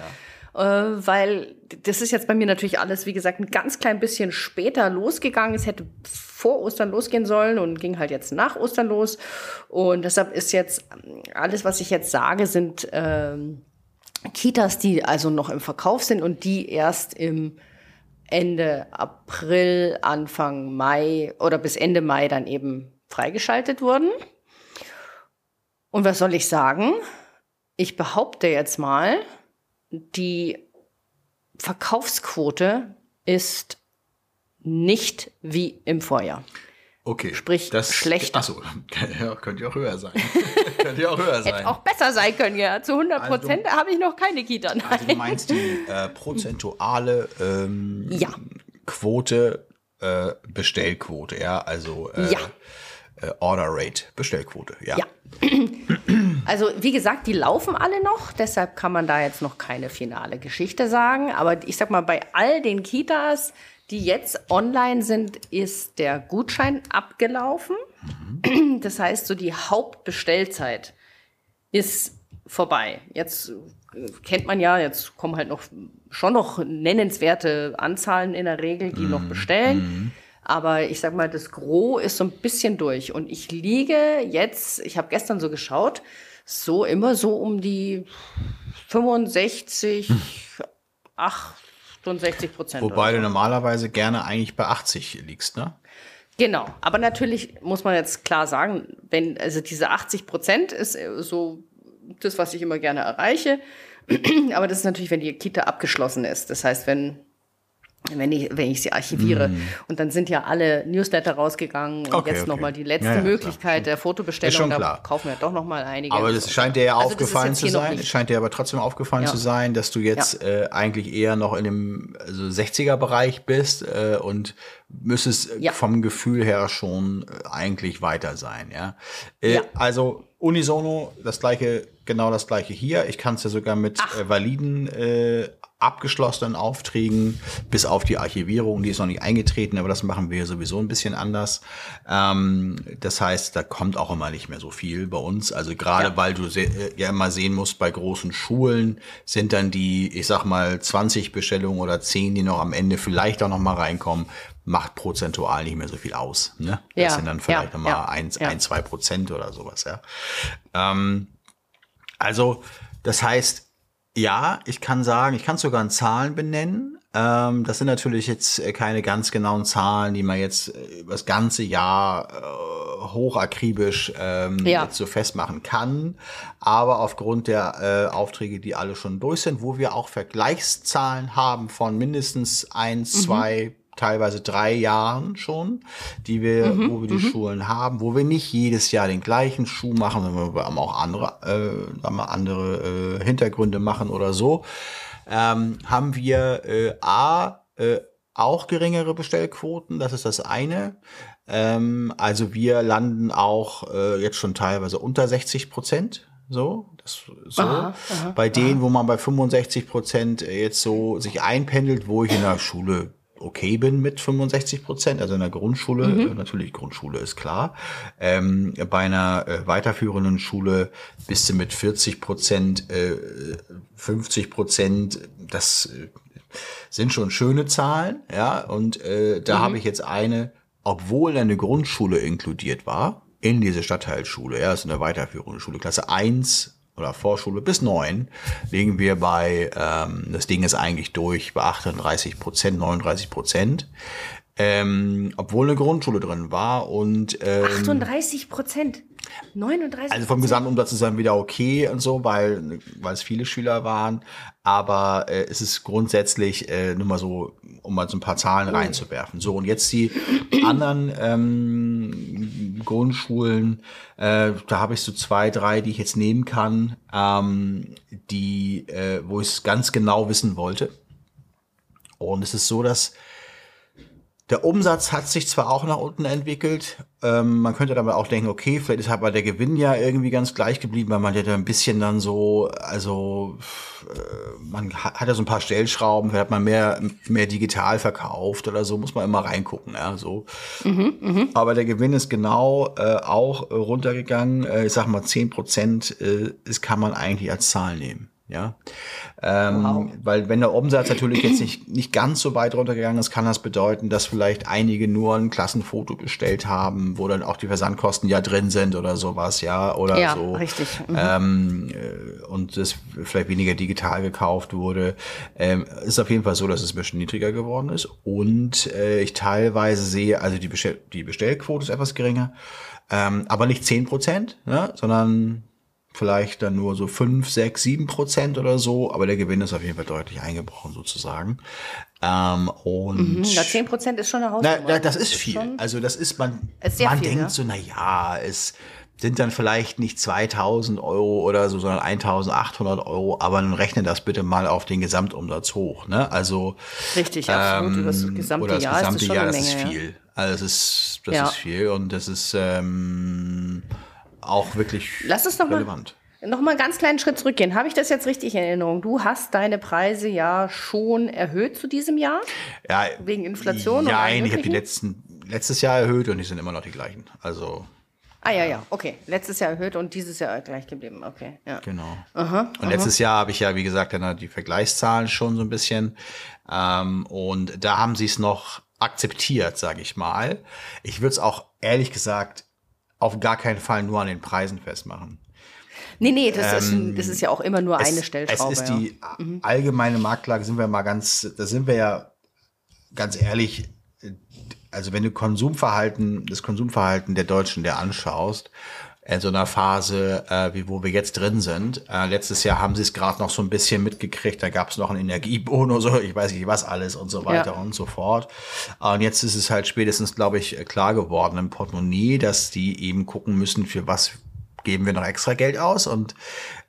äh, weil das ist jetzt bei mir natürlich alles, wie gesagt, ein ganz klein bisschen später losgegangen. Es hätte vor Ostern losgehen sollen und ging halt jetzt nach Ostern los. Und deshalb ist jetzt alles, was ich jetzt sage, sind ähm, Kitas, die also noch im Verkauf sind und die erst im Ende April, Anfang Mai oder bis Ende Mai dann eben freigeschaltet wurden. Und was soll ich sagen? Ich behaupte jetzt mal, die Verkaufsquote ist nicht wie im Vorjahr. Okay. Sprich, schlechter. Achso, [LAUGHS] ja, könnte ja auch höher sein. [LAUGHS] könnte ja auch höher sein. Hätte auch besser sein können, ja. Zu 100 Prozent habe ich noch keine Kita. Nein. Also du meinst die äh, prozentuale ähm, Ja. Quote, äh, Bestellquote, ja, also äh, Ja. Äh, Order Rate, Bestellquote, ja. Ja. [CLEARS THROAT] Also, wie gesagt, die laufen alle noch, deshalb kann man da jetzt noch keine finale Geschichte sagen. Aber ich sag mal, bei all den Kitas, die jetzt online sind, ist der Gutschein abgelaufen. Das heißt, so die Hauptbestellzeit ist vorbei. Jetzt äh, kennt man ja, jetzt kommen halt noch schon noch nennenswerte Anzahlen in der Regel, die noch bestellen. Aber ich sag mal, das Gros ist so ein bisschen durch. Und ich liege jetzt, ich habe gestern so geschaut, so immer so um die 65, 68 Prozent. Wobei du normalerweise gerne eigentlich bei 80 liegst, ne? Genau, aber natürlich muss man jetzt klar sagen, wenn, also diese 80 Prozent ist äh, so das, was ich immer gerne erreiche. [CLEARS THROAT] Aber das ist natürlich, wenn die Kita abgeschlossen ist. Das heißt, wenn, wenn, ich, wenn ich sie archiviere. Und dann sind ja alle Newsletter rausgegangen und Okay, jetzt okay. nochmal die letzte Ja, ja. Möglichkeit der Fotobestellung. Ist schon da kaufen wir doch nochmal einige. Aber das scheint dir ja Also aufgefallen zu sein. Es scheint dir aber trotzdem aufgefallen Ja. zu sein, dass du jetzt äh, eigentlich eher noch in dem also 60er-Bereich bist äh, und müsstest vom Gefühl her schon äh, eigentlich weiter sein. Ja? Äh, Ja. Also unisono das gleiche, genau das gleiche hier. Ich kann es ja sogar mit äh, validen abgeschlossenen Aufträgen, bis auf die Archivierung, die ist noch nicht eingetreten, aber das machen wir sowieso ein bisschen anders. Ähm, das heißt, da kommt auch immer nicht mehr so viel bei uns. Also gerade Ja. weil du äh, ja immer sehen musst, bei großen Schulen sind dann die, ich sag mal, 20 Bestellungen oder 10, die noch am Ende vielleicht auch noch mal reinkommen, macht prozentual nicht mehr so viel aus. Ne? Das Ja, sind dann vielleicht ja, noch mal ja, ein, ja. ein, zwei Prozent oder sowas. Ja. Ähm, also, das heißt, ja, ich kann sagen, ich kann sogar in Zahlen benennen. Ähm, das sind natürlich jetzt äh, keine ganz genauen Zahlen, die man jetzt äh, über das ganze Jahr äh, hochakribisch ähm, Ja. so festmachen kann. Aber aufgrund der äh, Aufträge, die alle schon durch sind, wo wir auch Vergleichszahlen haben von mindestens eins, zwei, teilweise drei Jahren schon, die wir, wo wir die Schulen haben, wo wir nicht jedes Jahr den gleichen Schuh machen, sondern wir haben auch andere, äh, wir, andere äh, Hintergründe machen oder so, ähm, haben wir äh, A, äh, auch geringere Bestellquoten, das ist das eine. Ähm, also wir landen auch äh, jetzt schon teilweise unter 60 Prozent. So, das, so. Aha, bei denen, wo man bei 65 Prozent jetzt so sich einpendelt, wo ich in der Schule okay bin mit 65 Prozent, also in der Grundschule, äh, natürlich Grundschule ist klar. Ähm, bei einer äh, weiterführenden Schule bist du mit 40 Prozent, äh, 50 Prozent, das äh, sind schon schöne Zahlen, ja. Und äh, da habe ich jetzt eine, obwohl eine Grundschule inkludiert war, in diese Stadtteilschule, ja, ist eine weiterführende Schule, Klasse 1 oder Vorschule bis 9, liegen wir bei, ähm, das Ding ist eigentlich durch, bei 38 Prozent, 39 Prozent. Ähm, obwohl eine Grundschule drin war und ähm, 38 Prozent. 39 also vom Gesamtumsatz ist dann wieder okay und so, weil, weil es viele Schüler waren. Aber äh, es ist grundsätzlich äh, nur mal so, um mal so ein paar Zahlen reinzuwerfen. So, und jetzt die [CLEARS THROAT] anderen ähm, Grundschulen, äh, da habe ich so zwei, drei, die ich jetzt nehmen kann, ähm, die, äh, wo ich es ganz genau wissen wollte. Und es ist so, dass der Umsatz hat sich zwar auch nach unten entwickelt, ähm, man könnte aber auch denken, okay, vielleicht ist aber der Gewinn ja irgendwie ganz gleich geblieben, weil man ja da ein bisschen dann so, also äh, man hat, ja so ein paar Stellschrauben, vielleicht hat man mehr, mehr digital verkauft oder so, muss man immer reingucken, ja, so. Aber der Gewinn ist genau äh, auch runtergegangen, äh, ich sag mal 10 Prozent, äh, das kann man eigentlich als Zahl nehmen. Ja, ähm, weil wenn der Umsatz natürlich jetzt nicht, nicht ganz so weit runtergegangen ist, kann das bedeuten, dass vielleicht einige nur ein Klassenfoto bestellt haben, wo dann auch die Versandkosten ja drin sind oder sowas, ja, oder Ja, so. richtig. Mhm. Ähm, äh, und das vielleicht weniger digital gekauft wurde. Ähm, ist auf jeden Fall so, dass es ein bisschen niedriger geworden ist. Und äh, ich teilweise sehe, also die, Bestell die Bestellquote ist etwas geringer, ähm, aber nicht 10 Prozent, ne, sondern vielleicht dann nur so 5, 6, 7 Prozent oder so, aber der Gewinn ist auf jeden Fall deutlich eingebrochen sozusagen. Ähm, und Mhm, Na, 10 Prozent ist schon eine Hausnummer. na, das ist viel. Also das ist man. Ist man viel, denkt ja. so, na ja, es sind dann vielleicht nicht 2000 Euro oder so, sondern 1800 Euro. Aber dann rechne das bitte mal auf den Gesamtumsatz hoch. Ne? Also Richtig, absolut. Über das gesamte Ähm, oder das Jahr ist gesamte das schon Jahr, das Menge. ist viel. Also das ist das Ja. ist viel und das ist ähm, auch wirklich Lass noch mal- relevant. Noch mal einen ganz kleinen Schritt zurückgehen. Habe ich das jetzt richtig in Erinnerung? Du hast deine Preise ja schon erhöht zu diesem Jahr? Ja, Wegen Inflation Ja, allem ich habe die letzten letztes Jahr erhöht und die sind immer noch die gleichen. Also Ah ja, ja, okay. Letztes Jahr erhöht und dieses Jahr gleich geblieben. Okay, ja. Genau. und letztes Jahr habe ich ja, wie gesagt, dann die Vergleichszahlen schon so ein bisschen. Ähm, und da haben sie es noch akzeptiert, sage ich mal. Ich würde es auch ehrlich gesagt auf gar keinen Fall nur an den Preisen festmachen. Nee, nee, das, ist, das ist ja auch immer nur eine es, Stellschraube. Es ist ja. die allgemeine Marktlage, sind wir mal ganz, da sind wir ja ganz ehrlich, also wenn du Konsumverhalten, das Konsumverhalten der Deutschen dir anschaust, in so einer Phase, äh, wie wo wir jetzt drin sind. Äh, letztes Jahr haben sie es gerade noch so ein bisschen mitgekriegt, da gab es noch einen Energiebonus oder [LAUGHS] ich weiß nicht was alles und so weiter Ja. und so fort. Und jetzt ist es halt spätestens, glaube ich, klar geworden im Portemonnaie, dass die eben gucken müssen, für was geben wir noch extra Geld aus und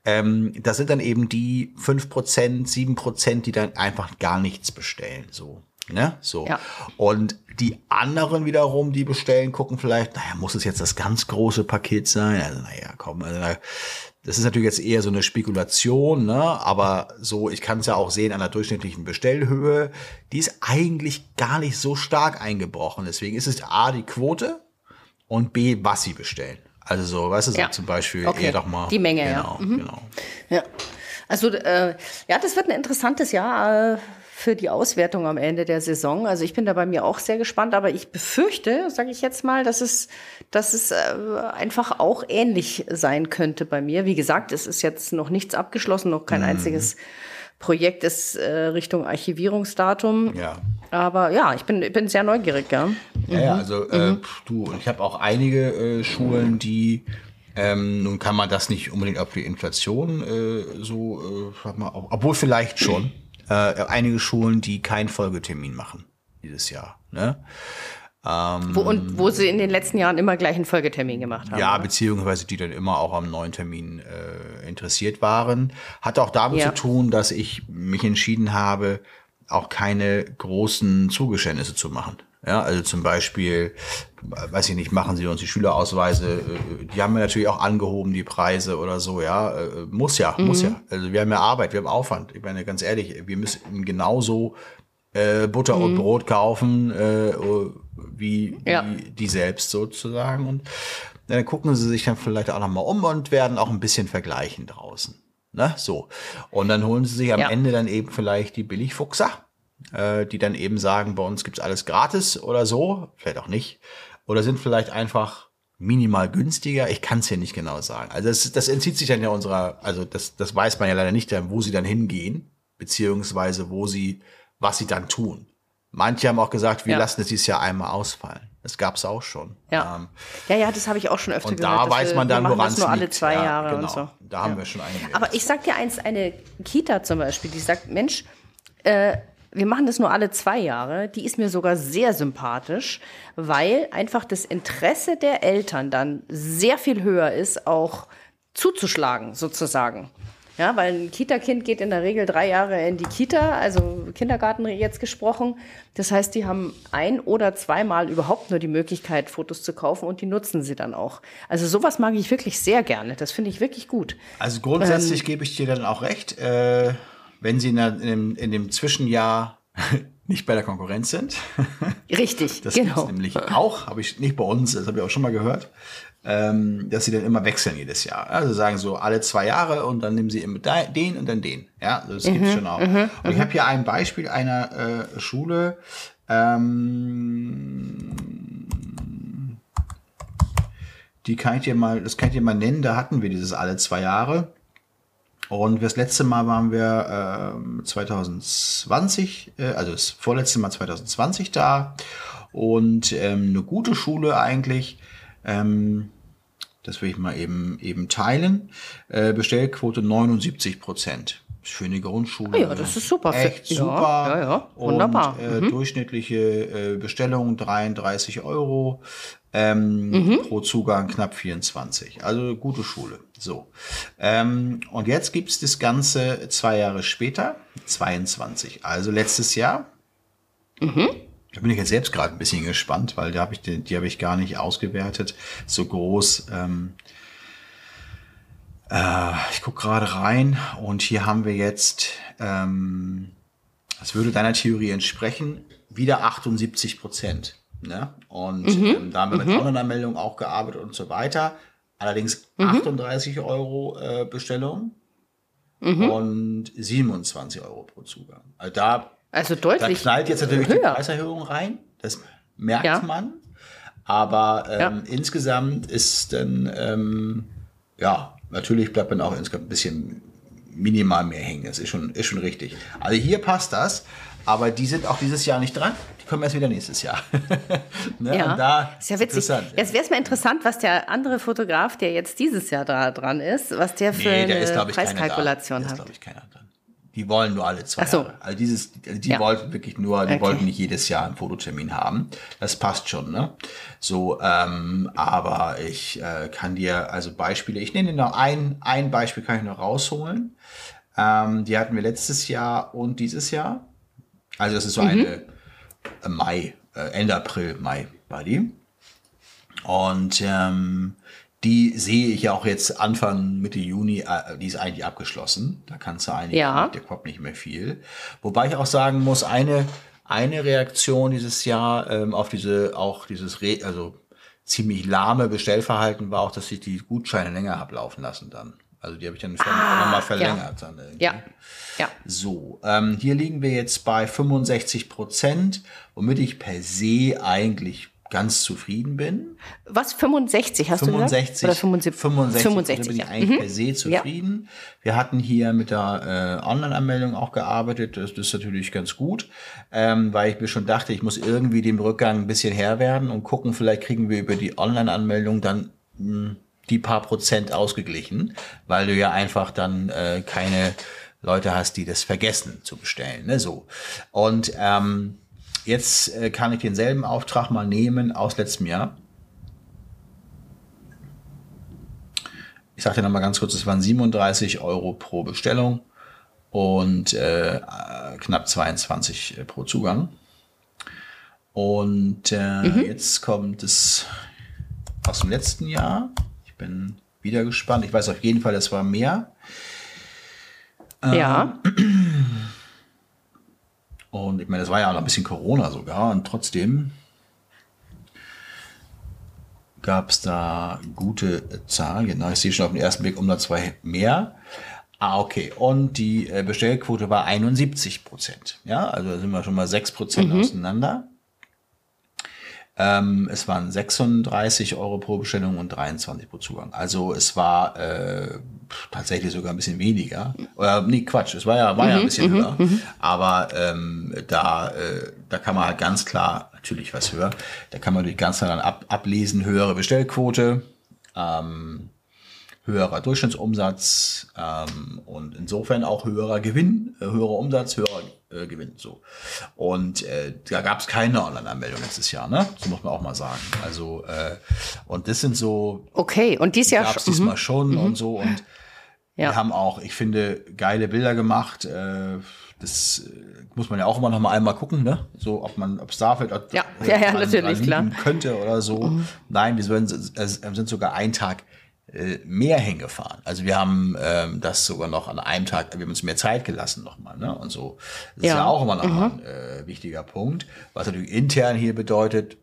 ähm, das sind dann eben die 5%, 7%, die dann einfach gar nichts bestellen. So. Ne? So. Ja. Und die anderen wiederum, die bestellen, gucken vielleicht, naja, muss es jetzt das ganz große Paket sein? Also, naja, komm, also, das ist natürlich jetzt eher so eine Spekulation, ne? aber so, ich kann es ja auch sehen an der durchschnittlichen Bestellhöhe, die ist eigentlich gar nicht so stark eingebrochen. Deswegen ist es A, die Quote und B, was sie bestellen. Also so, weißt du, so Ja. zum Beispiel Okay. eher doch mal. Die Menge, ja. genau, Genau. Ja. Also, äh, ja, das wird ein interessantes Jahr äh, für die Auswertung am Ende der Saison. Also ich bin da bei mir auch sehr gespannt, aber ich befürchte, sage ich jetzt mal, dass es, dass es äh, einfach auch ähnlich sein könnte bei mir. Wie gesagt, es ist jetzt noch nichts abgeschlossen, noch kein einziges Projekt ist äh, Richtung Archivierungsdatum. Ja. Aber ja, ich bin, ich bin sehr neugierig, ja. Ja, ja, also äh, du, und ich habe auch einige äh, Schulen, die ähm, nun kann man das nicht unbedingt auf die Inflation äh, so, äh, sag mal, ob- obwohl vielleicht schon. Äh, einige Schulen, die keinen Folgetermin machen dieses Jahr. Ne? Wo, und wo sie in den letzten Jahren immer gleich einen Folgetermin gemacht haben. Ja, beziehungsweise die dann immer auch am neuen Termin äh, interessiert waren. Hat auch damit Ja. zu tun, dass ich mich entschieden habe, auch keine großen Zugeständnisse zu machen. Ja, also zum Beispiel, weiß ich nicht, machen Sie uns die Schülerausweise, äh, die haben wir natürlich auch angehoben, die Preise oder so, ja. Äh, Muss ja, muss Mhm. ja. Also wir haben ja Arbeit, wir haben Aufwand. Ich meine, ganz ehrlich, wir müssen genauso äh, Butter und Brot kaufen, äh, wie, Ja. wie die selbst sozusagen. Und dann gucken sie sich dann vielleicht auch nochmal um und werden auch ein bisschen vergleichen draußen. Ne? So. Und dann holen sie sich am Ja. Ende dann eben vielleicht die Billigfuchser, äh, die dann eben sagen, bei uns gibt's alles gratis oder so, vielleicht auch nicht. Oder sind vielleicht einfach minimal günstiger. Ich kann es hier nicht genau sagen. Also das, das entzieht sich dann ja unserer, also das, das weiß man ja leider nicht, wo sie dann hingehen, beziehungsweise wo sie, was sie dann tun. Manche haben auch gesagt, wir Ja. lassen es dieses Jahr einmal ausfallen. Das gab's auch schon. Ja. Ähm, ja, ja, das habe ich auch schon öfter und gehört. da dass weiß wir- man dann, woran das es nur alle zwei ja, Jahre genau. und so. Da haben wir schon einige. Aber ich sag dir eins, eine Kita zum Beispiel, die sagt, Mensch, äh, wir machen das nur alle zwei Jahre, die ist mir sogar sehr sympathisch, weil einfach das Interesse der Eltern dann sehr viel höher ist, auch zuzuschlagen, sozusagen. Ja, weil ein Kita-Kind geht in der Regel drei Jahre in die Kita, also Kindergarten jetzt gesprochen. Das heißt, die haben ein oder zweimal überhaupt nur die Möglichkeit, Fotos zu kaufen und die nutzen sie dann auch. Also sowas mag ich wirklich sehr gerne. Das finde ich wirklich gut. Also Ähm, grundsätzlich gebe ich dir dann auch recht, äh, wenn sie in, der, in, dem, in dem Zwischenjahr [LAUGHS] nicht bei der Konkurrenz sind. [LAUGHS] Richtig, Das genau. gibt's nämlich auch, habe ich nicht bei uns, das habe ich auch schon mal gehört, ähm, dass sie dann immer wechseln jedes Jahr. Also sagen so alle zwei Jahre und dann nehmen sie immer den und dann den. Ja, also das Mhm, gibt's schon auch. und ich habe hier ein Beispiel einer äh, Schule. Ähm, die kann ich dir mal, das kann ich dir mal nennen. Da hatten wir dieses alle zwei Jahre. Und das letzte Mal waren wir ähm, 2020, äh, also das vorletzte Mal 2020 da. Und ähm, eine gute Schule eigentlich. Ähm, das will ich mal eben, eben teilen. Äh, Bestellquote 79 Prozent. Für eine Grundschule. Ja, das ist super. Echt Ja, super. ja, ja, wunderbar. Mhm. Und äh, durchschnittliche äh, Bestellung 33 Euro. Ähm, Mhm. Pro Zugang knapp 24. Also gute Schule. So. Ähm, und jetzt gibt's das Ganze zwei Jahre später, 22. Also letztes Jahr. Mhm. Da bin ich jetzt selbst gerade ein bisschen gespannt, weil die habe ich, die, die habe ich gar nicht ausgewertet. So groß. Ähm, äh, ich gucke gerade rein und hier haben wir jetzt, ähm, das würde deiner Theorie entsprechen, wieder 78 Prozent. Ne? Und ähm, da haben wir mit Online-Anmeldung auch gearbeitet und so weiter. Allerdings 38 Euro äh, Bestellung und 27 Euro pro Zugang. Also da Also da deutlich. knallt jetzt natürlich die höher. Preiserhöhung rein. Das merkt Ja. man. Aber ähm, Ja. insgesamt ist dann, ähm, ja, natürlich bleibt man auch insgesamt ein bisschen minimal mehr hängen. Das ist schon, ist schon richtig. Also hier passt das. Aber die sind auch dieses Jahr nicht dran. Die kommen erst wieder nächstes Jahr. [LAUGHS] ne? Ja, Und da ist ja witzig. Jetzt wäre es mal interessant, was der andere Fotograf, der jetzt dieses Jahr da dran ist, was der für Nee, da eine ist, ich. Preiskalkulation Da ist, hat. glaube ich, keiner dran. Die wollen nur alle zwei so. Jahre. Also dieses, die Ja. wollten wirklich nur, die Okay. wollten nicht jedes Jahr einen Fototermin haben. Das passt schon, ne? So, ähm, aber ich äh, kann dir also Beispiele, ich nenne dir noch ein, ein Beispiel kann ich noch rausholen. Ähm, die hatten wir letztes Jahr und dieses Jahr. Also das ist so Mhm. eine äh, Mai, äh, Ende April, Mai war die. Und ähm, die sehe ich ja auch jetzt Anfang Mitte Juni, äh, die ist eigentlich abgeschlossen. Da kannst du eigentlich, Ja. der kommt nicht mehr viel. Wobei ich auch sagen muss, eine, eine Reaktion dieses Jahr ähm, auf diese, auch dieses, Re also ziemlich lahme Bestellverhalten war auch, dass ich die Gutscheine länger habe laufen lassen dann. Also die habe ich dann Ah, nochmal ja. verlängert. Dann irgendwie. Ja, ja. So, ähm, hier liegen wir jetzt bei 65 Prozent, womit ich per se eigentlich ganz zufrieden bin. Was, 65 hast 65, du gesagt? Oder 75? 65, 65 bin ich ja. eigentlich Mhm. per se zufrieden. Wir hatten hier mit der äh, Online-Anmeldung auch gearbeitet. Das, das ist natürlich ganz gut, ähm, weil ich mir schon dachte, ich muss irgendwie dem Rückgang ein bisschen Herr werden und gucken, vielleicht kriegen wir über die Online-Anmeldung dann mh, die paar Prozent ausgeglichen, weil du ja einfach dann äh, keine Leute hast, die das vergessen zu bestellen. Ne? So. Und ähm, jetzt äh, kann ich denselben Auftrag mal nehmen aus letztem Jahr. Ich sagte noch mal ganz kurz, es waren 37 Euro pro Bestellung und äh, knapp 22 äh, pro Zugang. Und äh, jetzt kommt es aus dem letzten Jahr. Bin wieder gespannt. Ich weiß auf jeden Fall, es war mehr. Ja. Und ich meine, das war ja auch noch ein bisschen Corona sogar. Und trotzdem gab es da gute Zahlen. Genau, ich sehe schon auf den ersten Blick um da zwei mehr. Ah, okay. Und die äh, Bestellquote war 71 Prozent. Ja, also sind wir schon mal 6 Prozent auseinander. Ähm, es waren 36 Euro pro Bestellung und 23 pro Zugang. Also es war äh, tatsächlich sogar ein bisschen weniger. Oder nee, Quatsch, es war ja, war ja ein bisschen höher. Aber ähm, da, äh, da kann man halt ganz klar, natürlich was höher, da kann man durch ganz klar dann ab, ablesen, höhere Bestellquote, ähm, höherer Durchschnittsumsatz ähm, und insofern auch höherer Gewinn, äh, höherer Umsatz, höherer äh, Gewinn. So. Und äh, da gab es keine Online-Anmeldung letztes Jahr, ne? So muss man auch mal sagen. Also, äh, und das sind so, Okay, und dies Jahr gab es schon. diesmal schon und so. Und Ja. wir haben auch, ich finde, geile Bilder gemacht. Äh, das äh, muss man ja auch immer noch mal einmal gucken, ne? So, ob man, ob Starfield ob, Ja, ja, ja, natürlich, klar. könnte oder so. Nein, wir sind, äh, sind sogar einen Tag mehr hingefahren. Also wir haben ähm, das sogar noch an einem Tag, wir haben uns mehr Zeit gelassen nochmal, ne? Und so. Das ist Ja. ja auch immer noch mal ein äh, wichtiger Punkt. Was natürlich intern hier bedeutet,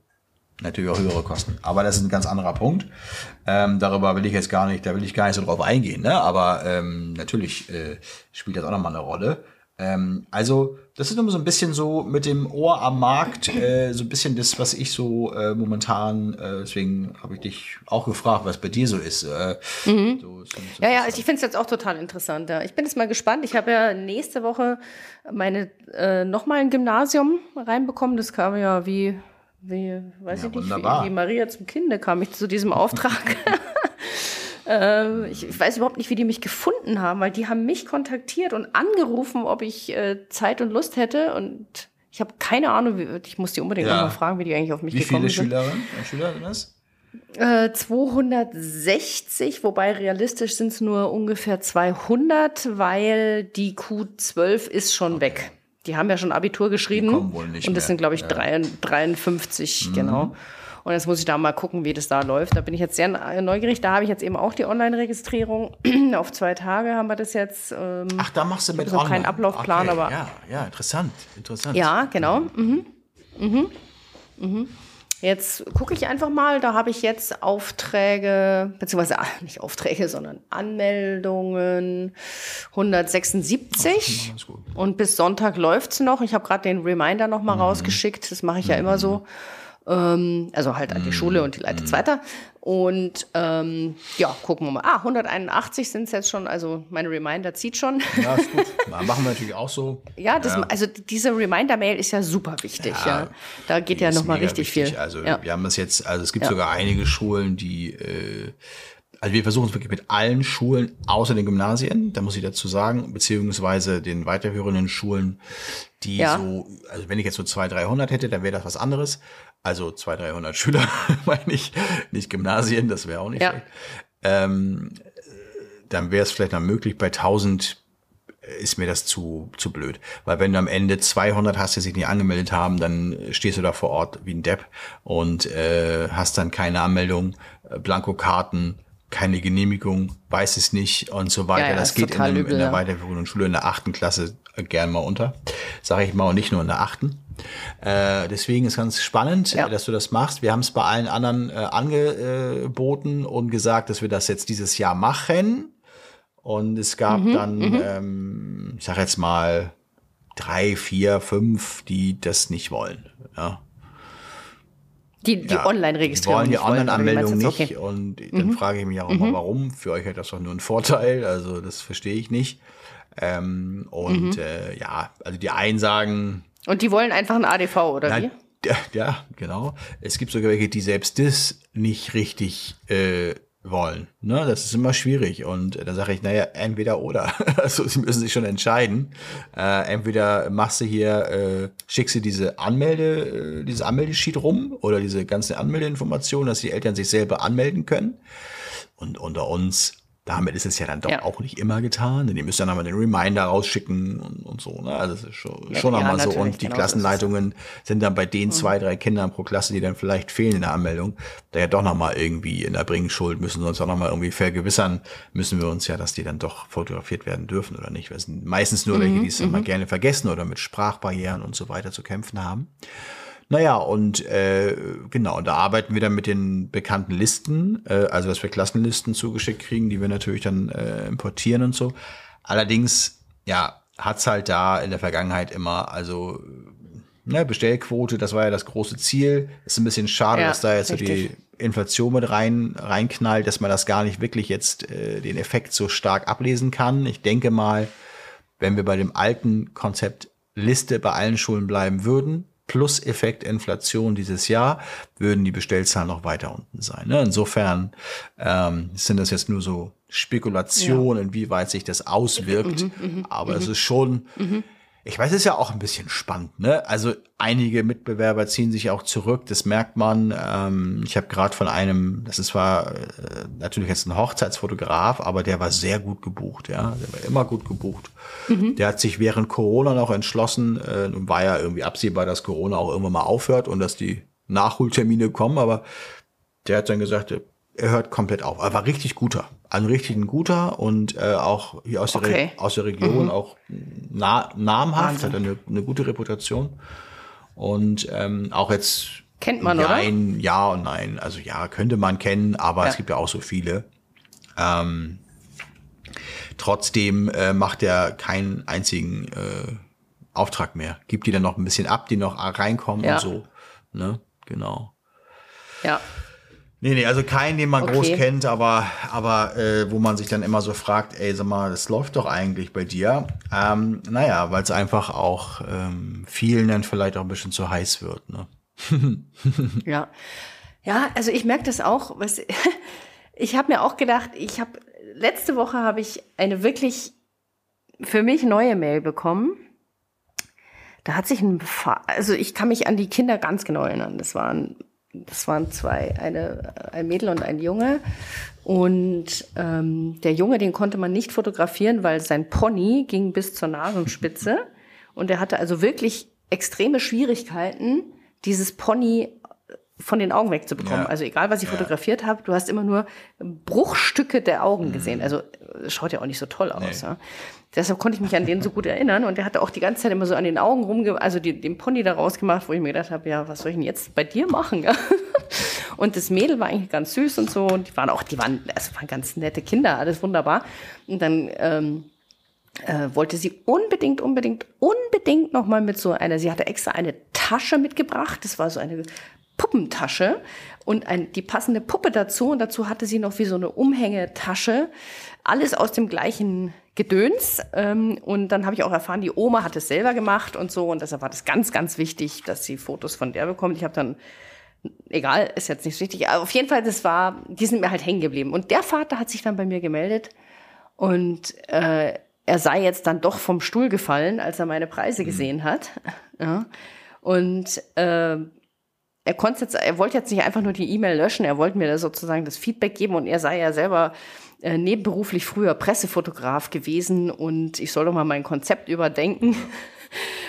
natürlich auch höhere Kosten. Aber das ist ein ganz anderer Punkt. Ähm, darüber will ich jetzt gar nicht, da will ich gar nicht so drauf eingehen. Ne? Aber ähm, natürlich äh, spielt das auch nochmal eine Rolle. Ähm, also das ist immer so ein bisschen so mit dem Ohr am Markt, äh, so ein bisschen das, was ich so äh, momentan, äh, deswegen habe ich dich auch gefragt, was bei dir so ist. Äh, so, so, so Ja, ja, ich finde es jetzt auch total interessant. Ja. Ich bin jetzt mal gespannt. Ich habe ja nächste Woche meine äh, nochmal ein Gymnasium reinbekommen. Das kam ja wie, wie weiß Ja, ich nicht, wunderbar. wie, wie Maria zum Kinde kam ich zu diesem Auftrag. [LAUGHS] ähm, ich, weiß überhaupt nicht, wie die mich gefunden haben, weil die haben mich kontaktiert und angerufen, ob ich äh, Zeit und Lust hätte. Und ich habe keine Ahnung, wie, ich muss die unbedingt Ja. noch mal fragen, wie die eigentlich auf mich Wie gekommen viele sind. Schülerinnen und Schüler sind das? Äh, 260, wobei realistisch sind es nur ungefähr 200, weil die Q12 ist schon weg. Die haben ja schon Abitur geschrieben. kommen wohl nicht und das mehr. sind, glaube ich, Ja. drei- 53, genau. Und jetzt muss ich da mal gucken, wie das da läuft. Da bin ich jetzt sehr neugierig. Da habe ich jetzt eben auch die Online-Registrierung. [CLEARS THROAT] Auf zwei Tage haben wir das jetzt. Ähm, Ach, da machst du mit noch keinen online. Ablaufplan, okay. aber- Ja, ja, interessant, interessant. ja, genau. Mhm. Mhm. Mhm. Jetzt gucke ich einfach mal, da habe ich jetzt Aufträge, beziehungsweise ah, nicht Aufträge, sondern Anmeldungen 176. Alles gut. Und bis Sonntag läuft's noch. Ich habe gerade den Reminder noch mal rausgeschickt. Das mache ich ja immer so. Ähm, also halt an die Schule und die leitet's weiter. Und ähm, ja, gucken wir mal. Ah, 181 sind's jetzt schon. Also mein Reminder zieht schon. Ja, ist gut. [LAUGHS] Ja, machen wir natürlich auch so. Ja, das, also diese Reminder-Mail ist ja super wichtig. Ja, Ja, Da geht ja ist noch mal mega richtig wichtig. viel. Also ja. wir haben das jetzt, also es gibt Ja. sogar einige Schulen, die, äh, also wir versuchen es wirklich mit allen Schulen außer den Gymnasien, da muss ich dazu sagen, beziehungsweise den weiterführenden Schulen, die Ja. so, also wenn ich jetzt so 200, 300 hätte, dann wäre das was anderes. Also 200, 300 Schüler, [LAUGHS] meine ich, nicht Gymnasien, das wäre auch nicht Ja. schlecht. Ähm, dann wäre es vielleicht noch möglich, bei 1000 ist mir das zu, zu blöd. Weil wenn du am Ende 200 hast, die sich nicht angemeldet haben, dann stehst du da vor Ort wie ein Depp und äh, hast dann keine Anmeldung, äh, Blankokarten, keine Genehmigung, weiß es nicht und so weiter. Ja, ja, das geht in, einem, in der ja. weiterführenden Schule in der achten Klasse gern mal unter, sage ich mal, und nicht nur in der achten. Äh, deswegen ist ganz spannend, Ja. äh, dass du das machst. Wir haben es bei allen anderen äh, angeboten und gesagt, dass wir das jetzt dieses Jahr machen. Und es gab Mhm, dann, ähm, ich sag jetzt mal, drei, vier, fünf, die das nicht wollen. Ja. Die, die ja, Online-Registrierung. Die wollen die Online-Anmeldung nicht. nicht. Okay. Und dann Mhm. frage ich mich auch immer, warum. Für euch hat das doch nur einen Vorteil. Also das verstehe ich nicht. Ähm, und Mhm. äh, ja, also die einen sagen, Und die wollen einfach ein ADV, oder wie? na, ja, ja, genau. Es gibt sogar welche, die selbst das nicht richtig äh, wollen. Ne? Das ist immer schwierig. Und dann sage ich, naja, entweder oder. [LAUGHS] Also sie müssen sich schon entscheiden. Äh, entweder machst du hier, äh, schickst du diese Anmelde, äh, diese Anmeldesheet rum oder diese ganzen Anmeldeinformationen, dass die Eltern sich selber anmelden können. Und unter uns, damit ist es ja dann doch Ja. auch nicht immer getan, denn die müssen dann nochmal den Reminder rausschicken und, und so. Ne? Also das ist schon, schon ja, nochmal so. Und die genau. Klassenleitungen sind dann bei den zwei, drei Kindern pro Klasse, die dann vielleicht fehlen in der Anmeldung, da ja doch nochmal irgendwie in der Bringschuld müssen wir uns auch nochmal irgendwie vergewissern, müssen wir uns ja, dass die dann doch fotografiert werden dürfen oder nicht. Wir sind meistens nur welche, die es immer gerne vergessen oder mit Sprachbarrieren und so weiter zu kämpfen haben. Naja, und äh, genau, und da arbeiten wir dann mit den bekannten Listen, äh, also dass wir Klassenlisten zugeschickt kriegen, die wir natürlich dann äh, importieren und so. Allerdings, ja, hat's halt da in der Vergangenheit immer, also ne, Bestellquote, das war ja das große Ziel. Ist ein bisschen schade, Ja, dass da jetzt so richtig. die Inflation mit rein reinknallt, dass man das gar nicht wirklich jetzt äh, den Effekt so stark ablesen kann. Ich denke mal, wenn wir bei dem alten Konzept Liste bei allen Schulen bleiben würden, plus Effekt Inflation dieses Jahr, würden die Bestellzahlen noch weiter unten sein. Ne? Insofern ähm, sind das jetzt nur so Spekulationen, inwieweit sich das auswirkt. Aber es ist schon, ich weiß, es ist ja auch ein bisschen spannend. Ne? Also einige Mitbewerber ziehen sich auch zurück, das merkt man. Ähm, ich habe gerade von einem, das ist zwar äh, natürlich jetzt ein Hochzeitsfotograf, aber der war sehr gut gebucht. Ja, der war immer gut gebucht. Der hat sich während Corona noch entschlossen, äh, war ja irgendwie absehbar, dass Corona auch irgendwann mal aufhört und dass die Nachholtermine kommen, aber der hat dann gesagt, er hört komplett auf. Er war richtig guter. Ein richtig guter und äh, auch hier aus, der, Okay. aus der Region auch na namhaft, Wahnsinn. hat eine, eine gute Reputation. Und ähm, auch jetzt Kennt man, oder? nein, ja und nein. Also ja, könnte man kennen, aber Ja. es gibt ja auch so viele. Ähm, trotzdem äh, macht er keinen einzigen äh, Auftrag mehr. Gibt die dann noch ein bisschen ab, die noch reinkommen Ja. und so. Ne? Genau. Ja. Nee, nee, also keinen, den man Okay. groß kennt, aber, aber äh, wo man sich dann immer so fragt, ey, sag mal, das läuft doch eigentlich bei dir. Ähm, naja, weil es einfach auch ähm, vielen dann vielleicht auch ein bisschen zu heiß wird. Ne? [LAUGHS] Ja. Ja, also ich merke das auch. Was, [LAUGHS] ich habe mir auch gedacht, ich habe letzte Woche habe ich eine wirklich für mich neue Mail bekommen. Da hat sich ein, also ich kann mich an die Kinder ganz genau erinnern. Das waren, das waren zwei, eine, ein Mädel und ein Junge. Und ähm, der Junge, den konnte man nicht fotografieren, weil sein Pony ging bis zur Nasenspitze. Und er hatte also wirklich extreme Schwierigkeiten, dieses Pony von den Augen wegzubekommen. Ja. Also egal, was ich fotografiert habe, du hast immer nur Bruchstücke der Augen gesehen. Also äh, schaut ja auch nicht so toll aus. Nee. Ja. Deshalb konnte ich mich an den so gut erinnern. Und der hatte auch die ganze Zeit immer so an den Augen rumge... Also die, den Pony da rausgemacht, wo ich mir gedacht habe, ja, was soll ich denn jetzt bei dir machen? [LAUGHS] Und das Mädel war eigentlich ganz süß und so. Und die waren auch, die waren, also waren ganz nette Kinder, alles wunderbar. Und dann... Ähm, äh, wollte sie unbedingt, unbedingt, unbedingt noch mal mit so einer, sie hatte extra eine Tasche mitgebracht, das war so eine Puppentasche und ein, die passende Puppe dazu und dazu hatte sie noch wie so eine Umhängetasche, alles aus dem gleichen Gedöns ähm, und dann habe ich auch erfahren, die Oma hat es selber gemacht und so und deshalb war das ganz, ganz wichtig, dass sie Fotos von der bekommt. Ich habe dann egal, ist jetzt nicht so wichtig, aber auf jeden Fall, das war, die sind mir halt hängen geblieben und der Vater hat sich dann bei mir gemeldet und äh, er sei jetzt dann doch vom Stuhl gefallen, als er meine Preise gesehen hat. [LAUGHS] Ja. Und äh, er konnte jetzt, er wollte jetzt nicht einfach nur die E-Mail löschen, er wollte mir da sozusagen das Feedback geben und er sei ja selber äh, nebenberuflich früher Pressefotograf gewesen und ich soll doch mal mein Konzept überdenken. [LAUGHS]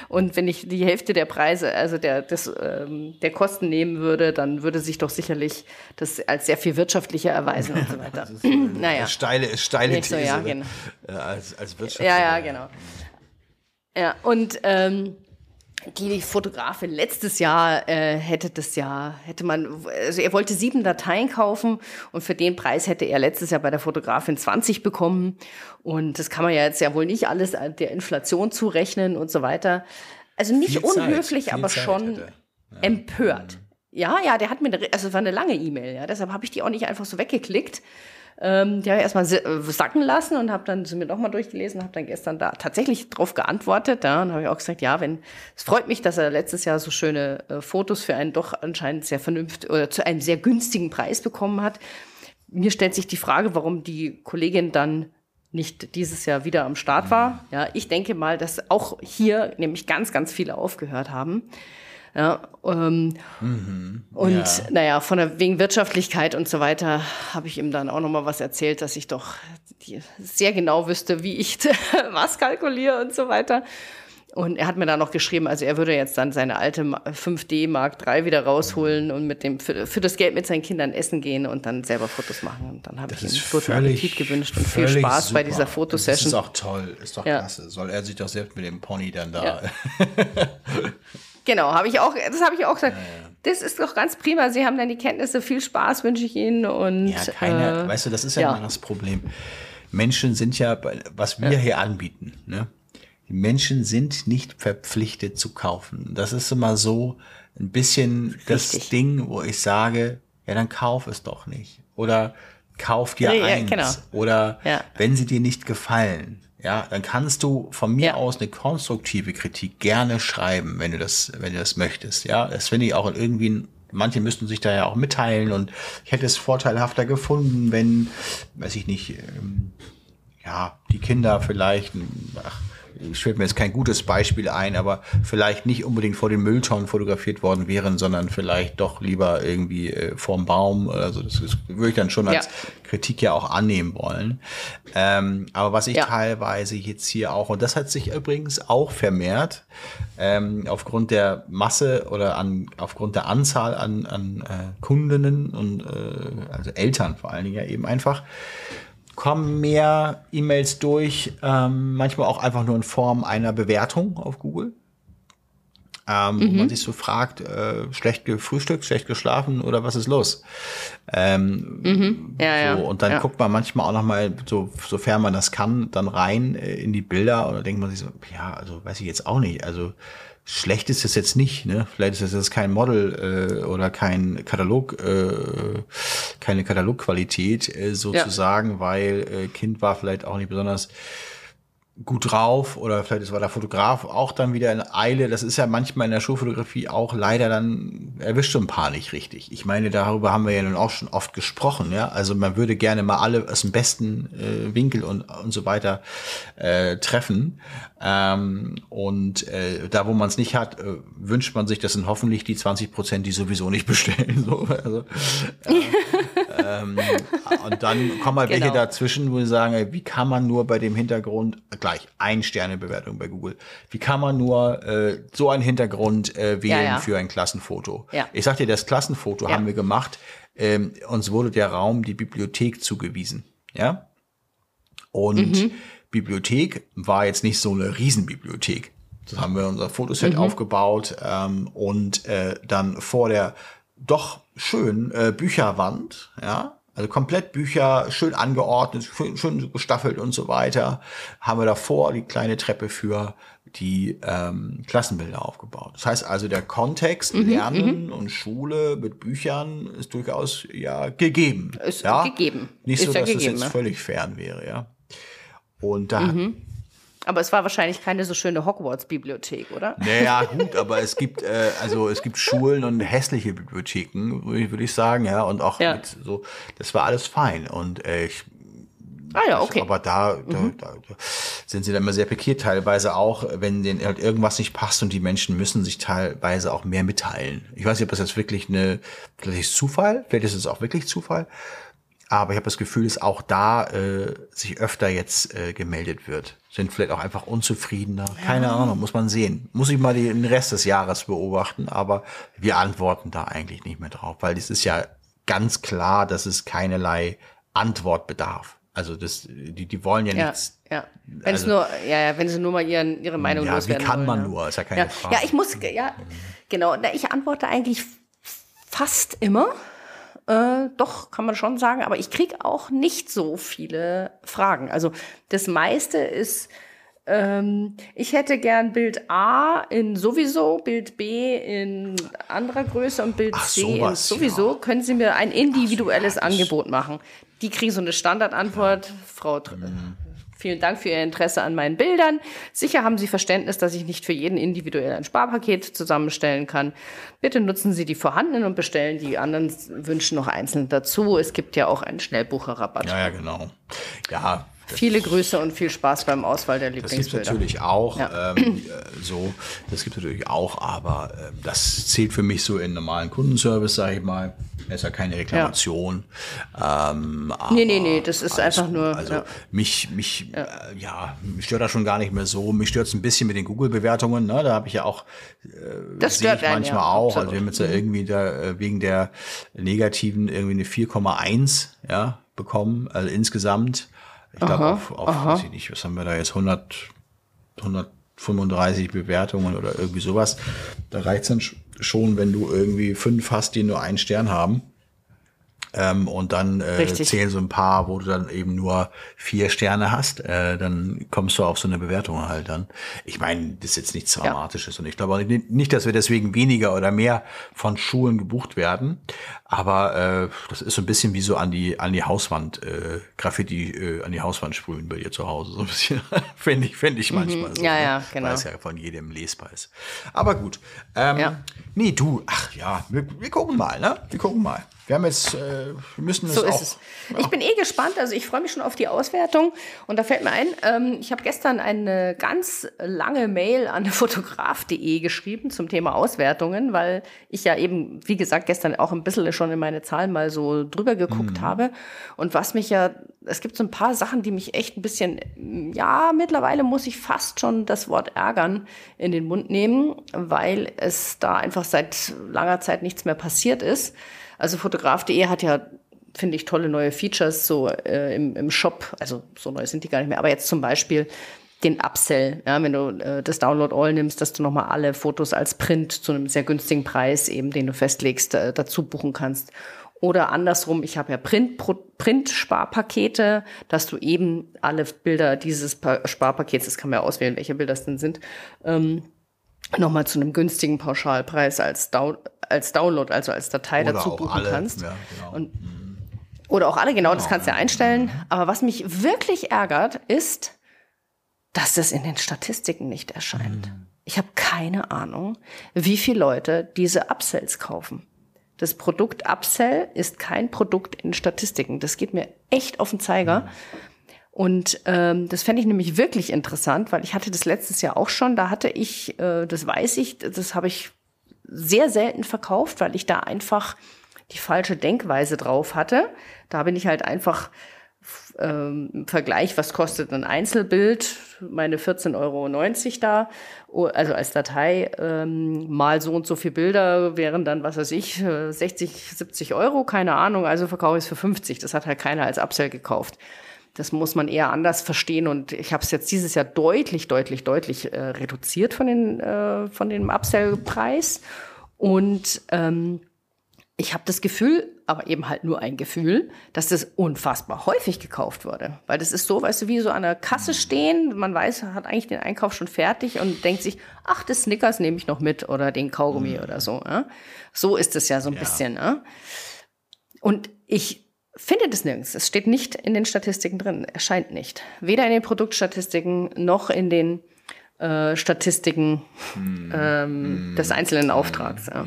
Und wenn ich die Hälfte der Preise, also der, des, ähm, der Kosten nehmen würde, dann würde sich doch sicherlich das als sehr viel wirtschaftlicher erweisen und so weiter. [LAUGHS] naja. Steile, steile so, These. ja, ne? genau. Äh, als, als Wirtschaft. Ja, ja, genau. Ja, und ähm, die Fotografin letztes Jahr äh, hätte das ja, hätte man, also er wollte sieben Dateien kaufen und für den Preis hätte er letztes Jahr bei der Fotografin 20 bekommen. Und das kann man ja jetzt ja wohl nicht alles der Inflation zurechnen und so weiter. Also nicht Viel Zeit, unhöflich, viel aber Zeit schon hätte. empört. Ja, ja, der hat mir, eine, also es war eine lange E-Mail, ja, deshalb habe ich die auch nicht einfach so weggeklickt. Ähm, die habe ich erstmal äh, sacken lassen und habe dann sie mir nochmal durchgelesen, habe dann gestern da tatsächlich drauf geantwortet. Ja, und habe ich auch gesagt, ja, wenn es freut mich, dass er letztes Jahr so schöne äh, Fotos für einen doch anscheinend sehr vernünftig oder zu einem sehr günstigen Preis bekommen hat. Mir stellt sich die Frage, warum die Kollegin dann nicht dieses Jahr wieder am Start war. Ja, ich denke mal, dass auch hier nämlich ganz, ganz viele aufgehört haben. Ja, ähm, mhm, und ja. naja, von der, wegen Wirtschaftlichkeit und so weiter habe ich ihm dann auch nochmal was erzählt, dass ich doch sehr genau wüsste, wie ich [LAUGHS] was kalkuliere und so weiter. Und er hat mir dann noch geschrieben, also er würde jetzt dann seine alte 5D Mark III wieder rausholen und mit dem für, für, das Geld mit seinen Kindern essen gehen und dann selber Fotos machen. Und dann habe ich ihm guten Appetit gewünscht und viel Spaß super. bei dieser Fotosession. Das ist auch toll, ist doch ja. klasse. Soll er sich doch selbst mit dem Pony dann da. Ja. [LAUGHS] [LAUGHS] Genau, habe ich auch, das habe ich auch gesagt. Ja, ja. Das ist doch ganz prima. Sie haben dann die Kenntnisse. Viel Spaß wünsche ich Ihnen. Und, ja, keine, äh, weißt du, das ist ja, ja. immer das Problem. Menschen sind ja, was wir ja. hier anbieten, ne? Die Menschen sind nicht verpflichtet zu kaufen. Das ist immer so ein bisschen Richtig. das Ding, wo ich sage, ja, dann kauf es doch nicht. Oder kauf dir ja, eins. Genau. Oder wenn sie dir nicht gefallen, ja, dann kannst du von mir ja. aus eine konstruktive Kritik gerne schreiben, wenn du das, wenn du das möchtest. Ja, das finde ich auch irgendwie, manche müssten sich da ja auch mitteilen und ich hätte es vorteilhafter gefunden, wenn, weiß ich nicht, ähm, ja, die Kinder vielleicht, ach, fällt mir jetzt kein gutes Beispiel ein, aber vielleicht nicht unbedingt vor den Mülltonnen fotografiert worden wären, sondern vielleicht doch lieber irgendwie äh, vorm Baum. Also das, das würde ich dann schon als ja. Kritik ja auch annehmen wollen. Ähm, aber was ich ja. teilweise jetzt hier auch, und das hat sich übrigens auch vermehrt, ähm, aufgrund der Masse oder an, aufgrund der Anzahl an, an äh, Kundinnen und äh, also Eltern vor allen Dingen ja eben einfach, kommen mehr E-Mails durch, ähm, manchmal auch einfach nur in Form einer Bewertung auf Google. Ähm, mhm. Wo man sich so fragt, äh, schlecht gefrühstückt, schlecht geschlafen oder was ist los? Ähm, mhm. ja, so, und dann ja. guckt man manchmal auch noch mal, so, sofern man das kann, dann rein äh, in die Bilder und dann denkt man sich so, ja, also weiß ich jetzt auch nicht. Also schlecht ist es jetzt nicht, ne? Vielleicht ist es jetzt kein Model äh, oder kein Katalog, äh, keine Katalogqualität äh, sozusagen, ja. weil äh, Kind war vielleicht auch nicht besonders gut drauf oder vielleicht war der Fotograf auch dann wieder in Eile. Das ist ja manchmal in der Schulfotografie auch leider dann erwischt so ein paar nicht richtig. Ich meine, darüber haben wir ja nun auch schon oft gesprochen. Ja, also man würde gerne mal alle aus dem besten äh, Winkel und und so weiter äh, treffen. Ähm, und äh, da, wo man es nicht hat, äh, wünscht man sich, das sind hoffentlich die 20 Prozent, die sowieso nicht bestellen. [LAUGHS] So, also, äh, [LAUGHS] ähm, und dann kommen halt genau. welche dazwischen, wo sie sagen, wie kann man nur bei dem Hintergrund, gleich ein Sterne Bewertung bei Google, wie kann man nur äh, so einen Hintergrund äh, wählen ja, ja. für ein Klassenfoto? Ja. Ich sag dir, das Klassenfoto haben wir gemacht, ähm, uns wurde der Raum, die Bibliothek zugewiesen. Ja. Und mhm. Bibliothek war jetzt nicht so eine Riesenbibliothek. Das haben wir unser Fotoset mhm. aufgebaut ähm, und äh, dann vor der doch schön äh, Bücherwand, ja, also komplett Bücher, schön angeordnet, schön, schön gestaffelt und so weiter, haben wir davor die kleine Treppe für die ähm, Klassenbilder aufgebaut. Das heißt also, der Kontext mhm, Lernen mhm. und Schule mit Büchern ist durchaus ja gegeben. Ist ja? gegeben. Nicht ist so, dass ja gegeben, das jetzt ne? völlig fern wäre, ja. Und da mhm. Aber es war wahrscheinlich keine so schöne Hogwarts-Bibliothek, oder? Naja, [LAUGHS] gut, aber es gibt, äh, also es gibt Schulen und hässliche Bibliotheken, würde ich sagen, ja. Und auch ja. so, das war alles fein. Und äh, ich Ah ja, okay. Aber da, mhm. da, da, sind sie dann immer sehr pikiert, teilweise auch, wenn denen halt irgendwas nicht passt und die Menschen müssen sich teilweise auch mehr mitteilen. Ich weiß nicht, ob das jetzt wirklich eine, vielleicht ist Zufall, vielleicht ist es auch wirklich Zufall, aber ich habe das Gefühl, dass auch da äh, sich öfter jetzt äh, gemeldet wird. Sind vielleicht auch einfach unzufriedener. Keine ja. Ahnung, muss man sehen. Muss ich mal den Rest des Jahres beobachten, aber wir antworten da eigentlich nicht mehr drauf, weil es ist ja ganz klar, dass es keinerlei Antwort bedarf. Also das, die, die wollen ja, ja nichts. Ja, wenn also, es nur, ja, ja, wenn sie nur mal ihren, ihre Meinung ja, loswerden wie kann wollen, man ja. nur? Ist ja keine ja. Frage. Ja, ich muss, ja, genau. Ich antworte eigentlich fast immer. Äh, doch, kann man schon sagen, aber ich kriege auch nicht so viele Fragen. Also das meiste ist Ähm, ich hätte gern Bild A in sowieso, Bild B in anderer Größe und Bild Ach, C in sowas, sowieso. ja. Können Sie mir ein individuelles Ach, so, Angebot machen? Die kriegen so eine Standardantwort. Frau, Tr- Mhm. Vielen Dank für Ihr Interesse an meinen Bildern. Sicher haben Sie Verständnis, dass ich nicht für jeden individuell ein Sparpaket zusammenstellen kann. Bitte nutzen Sie die vorhandenen und bestellen die anderen Wünsche noch einzeln dazu. Es gibt ja auch einen Schnellbucherrabatt. Ja, ja, genau. Ja, Viele Grüße und viel Spaß beim Auswahl der das gibt es Lieblingsbilder. natürlich auch. Ja. Ähm, äh, so, das gibt es natürlich auch, aber ähm, das zählt für mich so in normalen Kundenservice, sage ich mal. Das ist ja keine Reklamation. Ähm, Nee, nee, nee, das ist einfach gut. nur, Also ja. mich, mich, ja. Äh, ja, mich stört das schon gar nicht mehr so. Mich stört es ein bisschen mit den Google-Bewertungen. Ne? Da habe ich ja auch Das sehe stört ich einen, manchmal ja, auch. absolut. Also wir haben jetzt ja irgendwie da äh, wegen der negativen irgendwie eine 4,1 ja, bekommen, also insgesamt. Ich glaube auf, auf weiß ich nicht, was haben wir da jetzt 100, 135 Bewertungen oder irgendwie sowas. Da reicht es dann sch- schon, wenn du irgendwie fünf hast, die nur einen Stern haben. Ähm, und dann äh, Richtig. zählen so ein paar, wo du dann eben nur vier Sterne hast, äh, dann kommst du auf so eine Bewertung halt dann. Ich meine, das ist jetzt nichts Ja. Dramatisches und ich glaube auch nicht, dass wir deswegen weniger oder mehr von Schulen gebucht werden, aber äh, das ist so ein bisschen wie so an die an die Hauswand äh, Graffiti äh, an die Hauswand sprühen bei dir zu Hause so ein bisschen [LAUGHS] finde ich finde ich manchmal so, Mhm. Ja, ne? ja, genau. weil es ja von jedem lesbar ist. Aber gut, ähm, Ja. nee du, ach ja, wir, wir gucken mal, ne? Wir gucken mal. Wir haben jetzt, äh, müssen das So auch. ist es. Ich bin eh gespannt, also ich freue mich schon auf die Auswertung. Und da fällt mir ein, ähm, ich habe gestern eine ganz lange Mail an [LAUGHS] fotograf.de geschrieben zum Thema Auswertungen, weil ich ja eben, wie gesagt, gestern auch ein bisschen schon in meine Zahlen mal so drüber geguckt habe. Und was mich ja, es gibt so ein paar Sachen, die mich echt ein bisschen, ja, mittlerweile muss ich fast schon das Wort ärgern in den Mund nehmen, weil es da einfach seit langer Zeit nichts mehr passiert ist. Also fotograf.de hat ja, finde ich, tolle neue Features so äh, im, im Shop. Also so neu sind die gar nicht mehr. Aber jetzt zum Beispiel den Upsell, ja, wenn du äh, das Download All nimmst, dass du nochmal alle Fotos als Print zu einem sehr günstigen Preis, eben den du festlegst, äh, dazu buchen kannst. Oder andersrum, ich habe ja Print-Sparpakete, dass du eben alle Bilder dieses Pa- Sparpakets, das kann man ja auswählen, welche Bilder es denn sind, ähm, nochmal zu einem günstigen Pauschalpreis als, Down als Download, also als Datei Oder dazu buchen alle, kannst. ja, genau. Und, oder auch alle, genau, das kannst du ja einstellen. Aber was mich wirklich ärgert, ist, dass das in den Statistiken nicht erscheint. Ich habe keine Ahnung, wie viele Leute diese Upsells kaufen. Das Produkt Upsell ist kein Produkt in Statistiken. Das geht mir echt auf den Zeiger. Und ähm, das fände ich nämlich wirklich interessant, weil ich hatte das letztes Jahr auch schon. Da hatte ich, äh, das weiß ich, das habe ich sehr selten verkauft, weil ich da einfach die falsche Denkweise drauf hatte. Da bin ich halt einfach ähm, im Vergleich, was kostet ein Einzelbild, meine 14,90 Euro da, o- also als Datei, ähm, mal so und so viele Bilder wären dann, was weiß ich, äh, 60, 70 Euro, keine Ahnung, also verkaufe ich es für 50. Das hat halt keiner als Upsell gekauft. Das muss man eher anders verstehen und ich habe es jetzt dieses Jahr deutlich, deutlich, deutlich äh, reduziert von, den, äh, von dem Upsell-Preis und ähm, ich habe das Gefühl, aber eben halt nur ein Gefühl, dass das unfassbar häufig gekauft wurde. Weil das ist so, weißt du, wie so an der Kasse stehen, man weiß, hat eigentlich den Einkauf schon fertig und denkt sich, ach, das Snickers nehme ich noch mit oder den Kaugummi oder so. Ja? So ist es ja so ein bisschen. Ja? Und ich finde das nirgends. Es steht nicht in den Statistiken drin. Erscheint nicht. Weder in den Produktstatistiken noch in den äh, Statistiken ähm, des einzelnen Auftrags. Ja.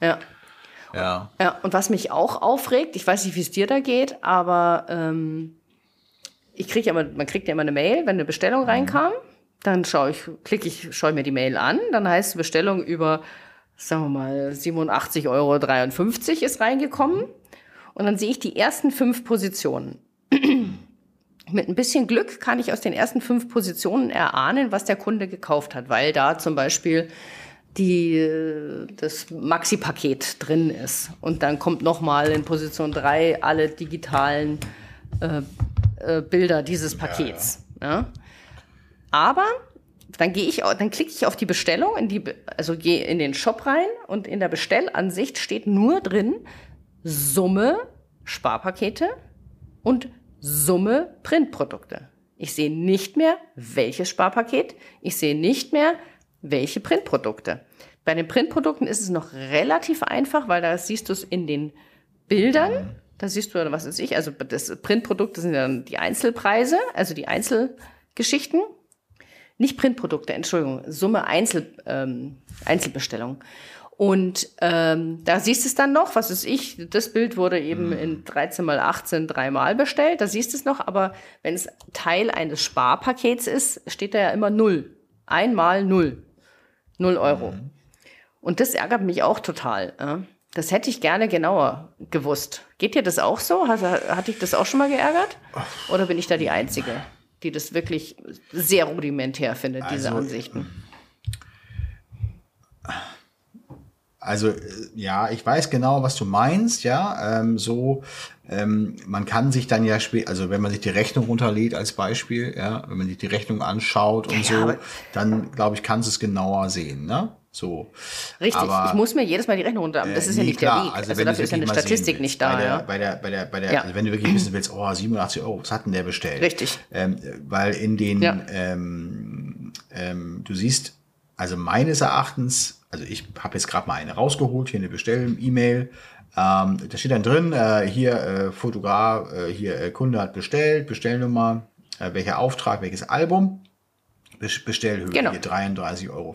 ja. Ja. Ja, und was mich auch aufregt, ich weiß nicht, wie es dir da geht, aber ähm, ich kriege ja immer, man kriegt ja immer eine Mail, wenn eine Bestellung reinkam, dann schaue ich, klicke ich, schaue mir die Mail an, dann heißt Bestellung über, sagen wir mal, 87,53 Euro ist reingekommen und dann sehe ich die ersten fünf Positionen. [CLEARS THROAT] Mit ein bisschen Glück kann ich aus den ersten fünf Positionen erahnen, was der Kunde gekauft hat, weil da zum Beispiel die, äh, das Maxi-Paket drin ist. Und dann kommt nochmal in Position 3 alle digitalen äh, äh, Bilder dieses Pakets. Ja, Aber dann gehe ich, dann klicke ich auf die Bestellung, in die, also gehe in den Shop rein und in der Bestellansicht steht nur drin Summe Sparpakete und Summe Printprodukte. Ich sehe nicht mehr, welches Sparpaket. Ich sehe nicht mehr, welche Printprodukte. Bei den Printprodukten ist es noch relativ einfach, weil da siehst du es in den Bildern. Da siehst du, was weiß ich, also das Printprodukte sind dann die Einzelpreise, also die Einzelgeschichten. Nicht Printprodukte, Entschuldigung, Summe Einzel, ähm, Einzelbestellung. Und ähm, da siehst du es dann noch, was weiß ich, das Bild wurde eben in 13 mal 18 dreimal bestellt, da siehst du es noch, aber wenn es Teil eines Sparpakets ist, steht da ja immer null. Einmal null. Null Euro. Und das ärgert mich auch total. Das hätte ich gerne genauer gewusst. Geht dir das auch so? Hat, hat dich das auch schon mal geärgert? Oder bin ich da die Einzige, die das wirklich sehr rudimentär findet, diese Also, Ansichten? Also äh, ja, ich weiß genau, was du meinst, ja. Ähm, so, ähm, man kann sich dann ja spät, also wenn man sich die Rechnung runterlädt als Beispiel, ja, wenn man sich die Rechnung anschaut und Ja, so, dann glaube ich, kannst du es genauer sehen, ne? So. Richtig, Aber, ich muss mir jedes Mal die Rechnung runterladen. Das äh, ist ja nee, nicht klar, der Weg. Also, wenn du dafür ist ja eine Statistik willst, nicht da. Bei der, ja. bei der, bei der, bei der, Ja. also wenn du wirklich wissen willst, oh, 87 Euro, was hat denn der bestellt? Richtig. Ähm, weil in den, Ja. ähm, ähm, du siehst, also meines Erachtens, also ich habe jetzt gerade mal eine rausgeholt, hier eine Bestell-E-Mail. Ähm, da steht dann drin, äh, hier äh, Fotograf, äh, hier äh, Kunde hat bestellt, Bestellnummer, äh, welcher Auftrag, welches Album. Bes- Bestellhöhe Genau. hier 33,34 Euro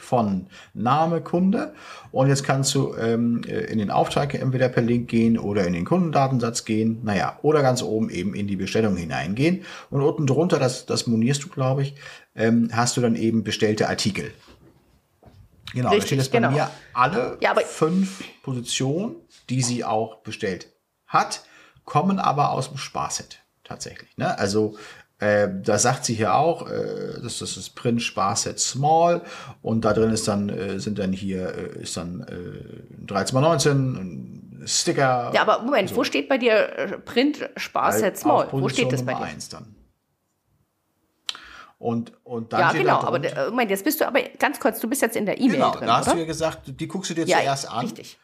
von Name Kunde. Und jetzt kannst du ähm, äh, in den Auftrag entweder per Link gehen oder in den Kundendatensatz gehen. Naja, oder ganz oben eben in die Bestellung hineingehen. Und unten drunter, das, das monierst du, glaube ich, ähm, hast du dann eben bestellte Artikel. Genau, da Richtig, steht jetzt bei genau. mir alle Ja, fünf Positionen, die sie auch bestellt hat, kommen aber aus dem Sparset tatsächlich. Ne? Also äh, da sagt sie hier auch, äh, das, das ist Print Sparset Small und da drin ist dann äh, sind dann hier äh, ist dann äh, 13x19 ein Sticker. Ja, aber Moment, wo steht bei dir äh, Print Sparset auf Small? Wo steht das bei Nummer dir? eins dann. Und, und dann Ja, genau, da aber der- Moment, jetzt bist du aber ganz kurz, du bist jetzt in der E-Mail genau, drin, da hast oder? du ja gesagt, die guckst du dir ja, zuerst an. richtig.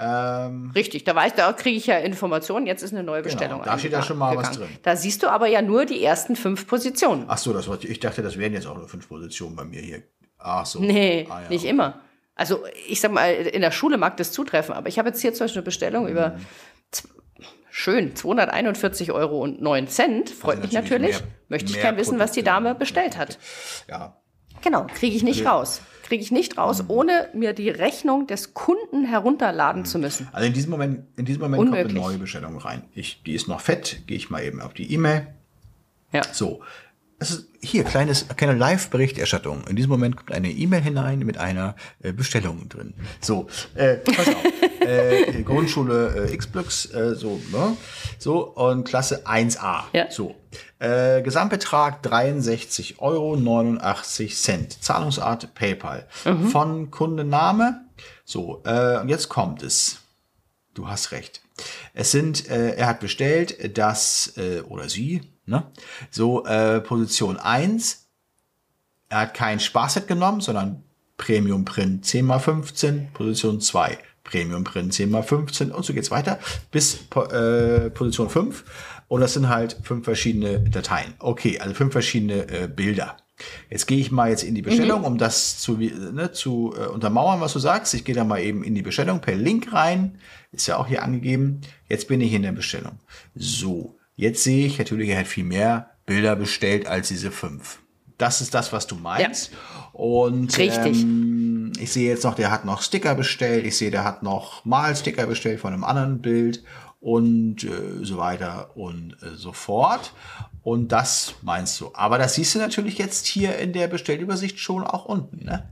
Ähm, Richtig, da weiß, da kriege ich ja Informationen, jetzt ist eine neue Bestellung. da steht ja schon mal was eingegangen. drin. Da siehst du aber ja nur die ersten fünf Positionen. Ach so, das wollte ich. Dachte, das wären jetzt auch nur fünf Positionen bei mir hier. Ach so. Nee, Ah, ja, nicht okay. immer. Also ich sag mal, in der Schule mag das zutreffen, aber ich habe jetzt hier zum Beispiel eine Bestellung Mhm. über schön 241 Euro und 9 Cent. Freut Also mich natürlich. natürlich mehr- Möchte ich mehr gern wissen, was die. Dame bestellt hat. Ja. Genau, kriege ich nicht raus. Kriege ich nicht raus, Mhm. ohne mir die Rechnung des Kunden herunterladen zu müssen. Also in diesem Moment, in diesem Moment kommt eine neue Bestellung rein. Ich, die ist noch fett. Gehe ich mal eben auf die E-Mail. Ja. So. Es ist hier kleines, kleine Live-Berichterstattung. In diesem Moment kommt eine E-Mail hinein mit einer äh, Bestellung drin. So, äh, pass auf. [LAUGHS] äh, Grundschule äh, X-Blöcks, äh, so, ne? So, und Klasse 1a. Ja. So. Äh, Gesamtbetrag 63,89 Euro. Zahlungsart PayPal. Von Kundenname. So, äh, und jetzt kommt es. Du hast recht. Es sind, äh, er hat bestellt, dass, äh, oder sie, ne? So, äh, Position 1. Er hat kein Sparset genommen, sondern Premium Print 10x15, Position 2. Premium Print 10x15 und so geht's weiter bis äh, Position 5. Und das sind halt fünf verschiedene Dateien. Okay, also fünf verschiedene äh, Bilder. Jetzt gehe ich mal jetzt in die Bestellung, um das zu, ne, zu äh, untermauern, was du sagst. Ich gehe da mal eben in die Bestellung per Link rein. Ist ja auch hier angegeben. Jetzt bin ich in der Bestellung. So, jetzt sehe ich natürlich, er hat viel mehr Bilder bestellt als diese fünf. Das ist das, was du meinst. Und Richtig. Ähm, ich sehe jetzt noch, der hat noch Sticker bestellt. Ich sehe, der hat noch Malsticker bestellt von einem anderen Bild und äh, so weiter und äh, so fort. Und das meinst du. Aber das siehst du natürlich jetzt hier in der Bestellübersicht schon auch unten, ne?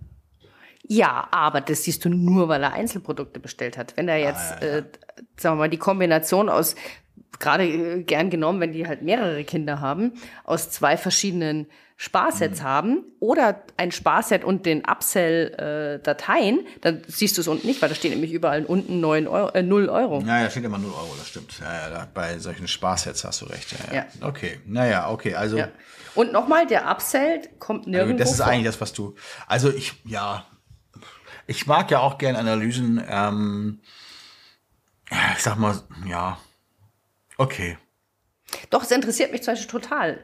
Ja, aber das siehst du nur, weil er Einzelprodukte bestellt hat. Wenn er jetzt, Äh, sagen wir mal, die Kombination aus, gerade äh, gern genommen, wenn die halt mehrere Kinder haben, aus zwei verschiedenen Sparsets haben oder ein Sparset und den Upsell-Dateien, dann siehst du es unten nicht, weil da steht nämlich überall unten 9 Euro, äh, 0 Euro. Ja, ja, steht immer 0 Euro, das stimmt. Ja, ja, bei solchen Spaßsets hast du recht. Ja, ja. Ja. Okay, naja, okay, also. Ja. Und nochmal, der Upsell kommt nirgendwo Das ist vor. eigentlich das, was du. Also ich, ja, ich mag ja auch gern Analysen. Ähm, ich sag mal, ja, okay. Doch, es interessiert mich zum Beispiel total.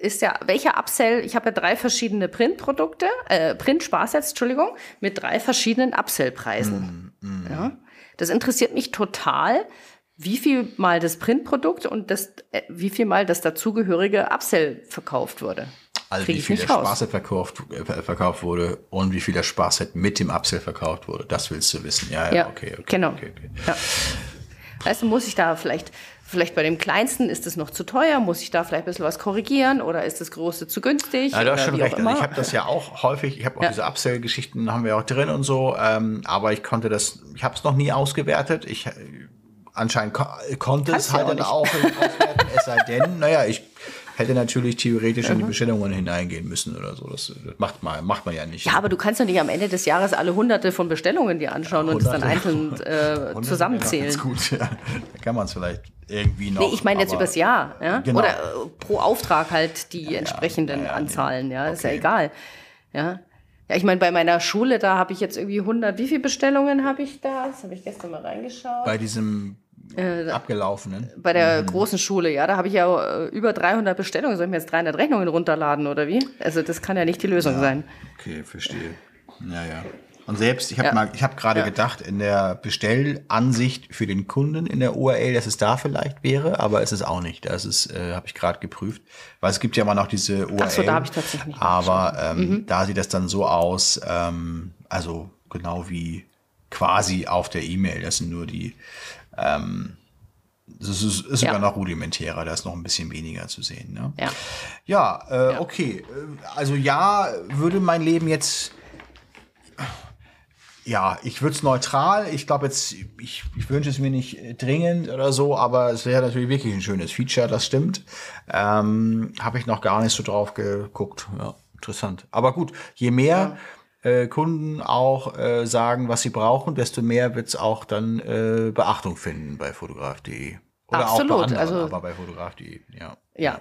Ist ja, welcher Upsell, ich habe ja drei verschiedene Printprodukte, äh, Print-Sparsets, Entschuldigung, mit drei verschiedenen Upsell-Preisen. Ja. Das interessiert mich total, wie viel mal das Printprodukt und das, äh, wie viel mal das dazugehörige Upsell verkauft wurde. Also Krieg wie viel der. Sparset verkauft, äh, verkauft wurde und wie viel der Sparset mit dem Upsell verkauft wurde. Das willst du wissen. Ja, ja, Ja, okay, okay. genau. Okay, okay. Ja. Weißt du, muss ich da vielleicht, vielleicht bei dem kleinsten ist es noch zu teuer, muss ich da vielleicht ein bisschen was korrigieren oder ist das große zu günstig? Ja, du hast schon auch recht. Also ich habe das ja auch häufig, ich habe auch Ja. diese Upsell-Geschichten haben wir auch drin und so, ähm, aber ich konnte das, ich habe es noch nie ausgewertet. Ich äh, anscheinend ko konnte Kannst es halt auch dann nicht. auch nicht auswerten, es sei denn, [LAUGHS] naja, ich hätte natürlich theoretisch Mhm. in die Bestellungen hineingehen müssen oder so. Das, das macht man, macht man ja nicht. Ja, aber du kannst doch nicht am Ende des Jahres alle hunderte von Bestellungen dir anschauen und es dann einzeln [LAUGHS] äh, zusammenzählen. ganz gut, ja. Da kann man es vielleicht irgendwie noch. Nee, ich meine jetzt übers Jahr, ja? Genau. Oder äh, pro Auftrag halt die entsprechenden ja, ja, Anzahlen, ja, ist ja Okay. egal. Ja. Ja, ich meine, bei meiner Schule, da habe ich jetzt irgendwie 100, wie viele Bestellungen habe ich da? Das habe ich gestern mal reingeschaut. Bei diesem Äh, abgelaufenen. Bei der großen Schule, ja, da habe ich ja äh, über 300 Bestellungen. Soll ich mir jetzt 300 Rechnungen runterladen oder wie? Also das kann ja nicht die Lösung sein. Okay, verstehe. Ja, ja. Und selbst, ich habe Ja. mal, ich habe gerade Ja. gedacht, in der Bestellansicht für den Kunden in der URL, dass es da vielleicht wäre, aber es ist auch nicht. Das ist, äh, habe ich gerade geprüft. Weil es gibt ja immer noch diese URL. Ach so, da habe ich tatsächlich nicht Aber ähm, Mhm. da sieht das dann so aus, ähm, also genau wie quasi auf der E-Mail. Das sind nur die, ähm, das ist, ist Ja. sogar noch rudimentärer, da ist noch ein bisschen weniger zu sehen. Ne? Ja. Ja, äh, okay. Äh, Also ja, würde mein Leben jetzt. Ja, ich würde es neutral. Ich glaube jetzt, ich, ich wünsche es mir nicht dringend oder so, aber es wäre natürlich wirklich ein schönes Feature, das stimmt. Ähm, Habe ich noch gar nicht so drauf geguckt. Ja, interessant. Aber gut, je mehr äh, Kunden auch äh, sagen, was sie brauchen, desto mehr wird es auch dann äh, Beachtung finden bei fotograf.de. Oder auch Absolut, bei anderen, also- aber bei fotograf.de, ja. Ja.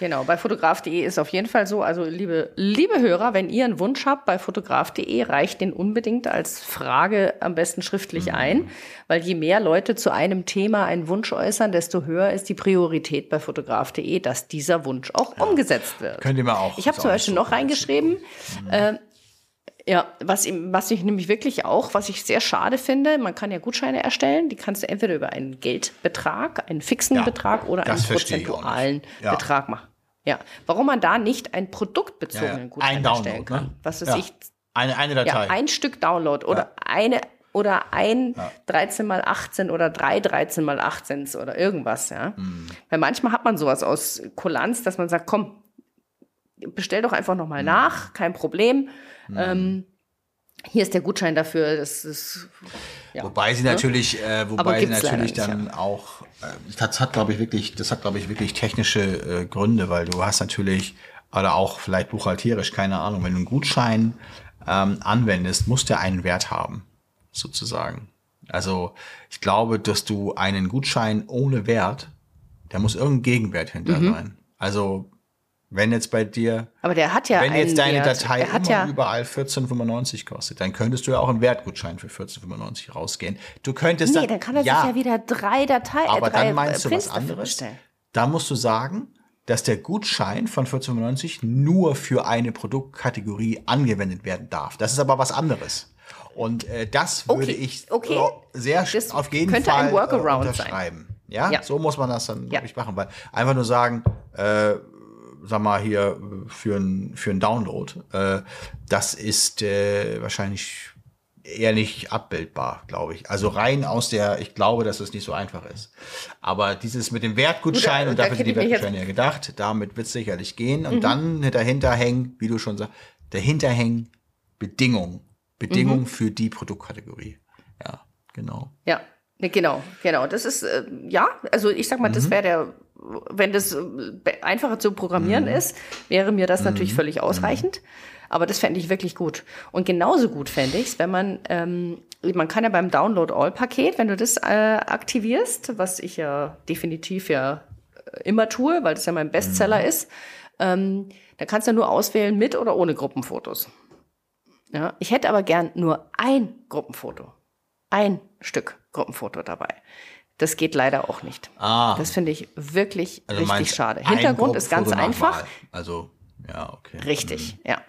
Genau, bei fotograf.de ist auf jeden Fall so. Also, liebe, liebe Hörer, wenn ihr einen Wunsch habt bei fotograf.de, reicht den unbedingt als Frage am besten schriftlich Mhm. ein, weil je mehr Leute zu einem Thema einen Wunsch äußern, desto höher ist die Priorität bei fotograf.de, dass dieser Wunsch auch umgesetzt wird. Könnt ihr mal auch. Ich habe zum auch Beispiel noch reingeschrieben, äh, ja, was, was ich nämlich wirklich auch, was ich sehr schade finde, man kann ja Gutscheine erstellen, die kannst du entweder über einen Geldbetrag, einen fixen Ja, Betrag oder einen prozentualen. Ja. Betrag machen. Ja, warum man da nicht einen produktbezogenen Ja, ja. Gutschein Ein Download, erstellen kann. ne? Was Ja. ich, Eine, eine ja, Datei. ein Stück Download oder eine oder ein 13 mal 18 oder drei 13 mal 18 oder irgendwas, ja. Mhm. Weil manchmal hat man sowas aus Kulanz, dass man sagt, komm, bestell doch einfach Mhm. nochmal nach, kein Problem. Ähm, hier ist der Gutschein dafür, das ist, ja. Wobei sie natürlich, äh, wobei sie natürlich nicht, dann auch, äh, das hat glaube ich wirklich, das hat glaube ich wirklich technische äh, Gründe, weil du hast natürlich, oder auch vielleicht buchhalterisch, keine Ahnung, wenn du einen Gutschein ähm, anwendest, muss der einen Wert haben, sozusagen. Also ich glaube, dass du einen Gutschein ohne Wert, der muss irgendein Gegenwert hinter Mhm. sein. Also wenn jetzt bei dir Aber der hat ja Wenn jetzt deine Wert. Datei er immer ja, überall 14,95 kostet, dann könntest du ja auch einen Wertgutschein für 14,95 rausgehen. Du könntest Nee, dann kann er sich ja wieder drei Dateien, aber äh, drei dann meinst du Prints was anderes. Da musst du sagen, dass der Gutschein von 14,95 nur für eine Produktkategorie angewendet werden darf. Das ist aber was anderes. Und äh, das würde Okay, ich okay. äh, sehr Das auf jeden könnte Fall ein Workaround äh, sein. unterschreiben. Ja? Ja. so muss man das dann Ja. wirklich machen, weil einfach nur sagen, äh, sag mal hier für ein für Download, äh, das ist äh, wahrscheinlich eher nicht abbildbar, glaube ich. Also rein aus der, ich glaube, dass es nicht so einfach ist. Aber dieses mit dem Wertgutschein, Gut, und da dafür sind die Wertgutscheine ja gedacht, damit wird es sicherlich gehen. Und dann dahinter hängen, wie du schon sagst, dahinter hängen Bedingungen. Bedingungen für die Produktkategorie. Ja, genau. Ja, ne, genau, genau. Das ist, äh, ja, also ich sag mal, Mhm. das wäre der, wenn das äh, einfacher zu programmieren Mhm. ist, wäre mir das natürlich völlig ausreichend. Aber das fände ich wirklich gut. Und genauso gut fände ich es, wenn man, ähm, man kann ja beim Download All-Paket, wenn du das äh, aktivierst, was ich ja definitiv ja äh, immer tue, weil das ja mein Bestseller ist, ähm, da kannst du nur auswählen mit oder ohne Gruppenfotos. Ja, ich hätte aber gern nur ein Gruppenfoto. Ein Stück Gruppenfoto dabei. Das geht leider auch nicht. Ah. Das finde ich wirklich Also richtig schade. Hintergrund ist ganz einfach. Also, ja, okay. Richtig, ja.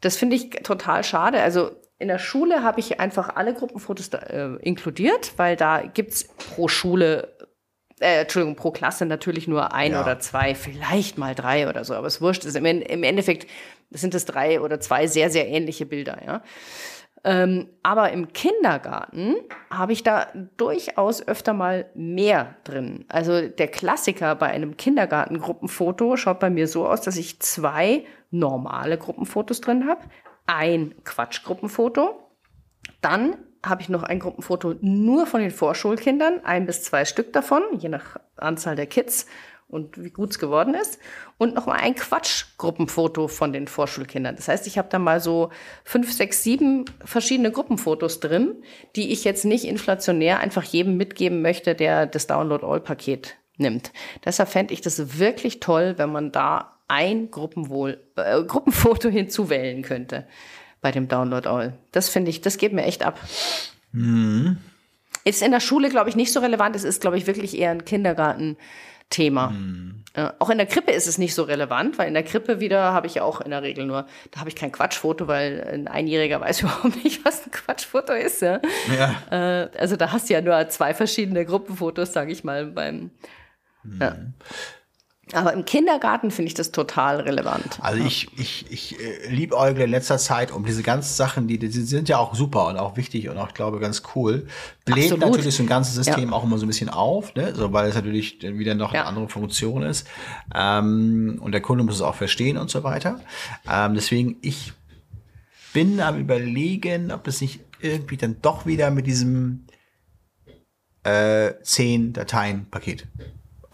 Das finde ich total schade. Also in der Schule habe ich einfach alle Gruppenfotos da, äh, inkludiert, weil da gibt's pro Schule, äh, Entschuldigung, pro Klasse natürlich nur ein Ja. oder zwei, vielleicht mal drei oder so. Aber es wurscht. Ist im, Im Endeffekt sind es drei oder zwei sehr, sehr ähnliche Bilder, ja. Ähm, aber im Kindergarten habe ich da durchaus öfter mal mehr drin. Also der Klassiker bei einem Kindergartengruppenfoto schaut bei mir so aus, dass ich zwei normale Gruppenfotos drin habe, ein Quatschgruppenfoto, dann habe ich noch ein Gruppenfoto nur von den Vorschulkindern, ein bis zwei Stück davon, je nach Anzahl der Kids und wie gut es geworden ist. Und noch mal ein Quatschgruppenfoto von den Vorschulkindern. Das heißt, ich habe da mal so fünf, sechs, sieben verschiedene Gruppenfotos drin, die ich jetzt nicht inflationär einfach jedem mitgeben möchte, der das Download-All-Paket nimmt. Deshalb fände ich das wirklich toll, wenn man da ein Gruppenwohl, äh, Gruppenfoto [LAUGHS] hinzuwählen könnte bei dem Download All. Das finde ich, das geht mir echt ab. Ist in der Schule, glaube ich, nicht so relevant. Es ist, glaube ich, wirklich eher ein Kindergarten-Thema. Äh, auch in der Krippe ist es nicht so relevant, weil in der Krippe wieder habe ich auch in der Regel nur, da habe ich kein Quatschfoto, weil ein Einjähriger weiß [LAUGHS] überhaupt nicht, was ein Quatschfoto ist. Ja? Ja. Äh, also da hast du ja nur zwei verschiedene Gruppenfotos, sage ich mal, beim. Ja. Aber im Kindergarten finde ich das total relevant. Also ich, ich, ich äh, liebäugle in letzter Zeit um diese ganzen Sachen, die, die sind ja auch super und auch wichtig und auch, ich glaube, ganz cool. Bläht natürlich so ein ganzes System Ja. auch immer so ein bisschen auf, ne? so, weil es natürlich wieder noch Ja. eine andere Funktion ist. Ähm, und der Kunde muss es auch verstehen und so weiter. Ähm, deswegen, ich bin am überlegen, ob das nicht irgendwie dann doch wieder mit diesem äh, 10 Dateien-Paket,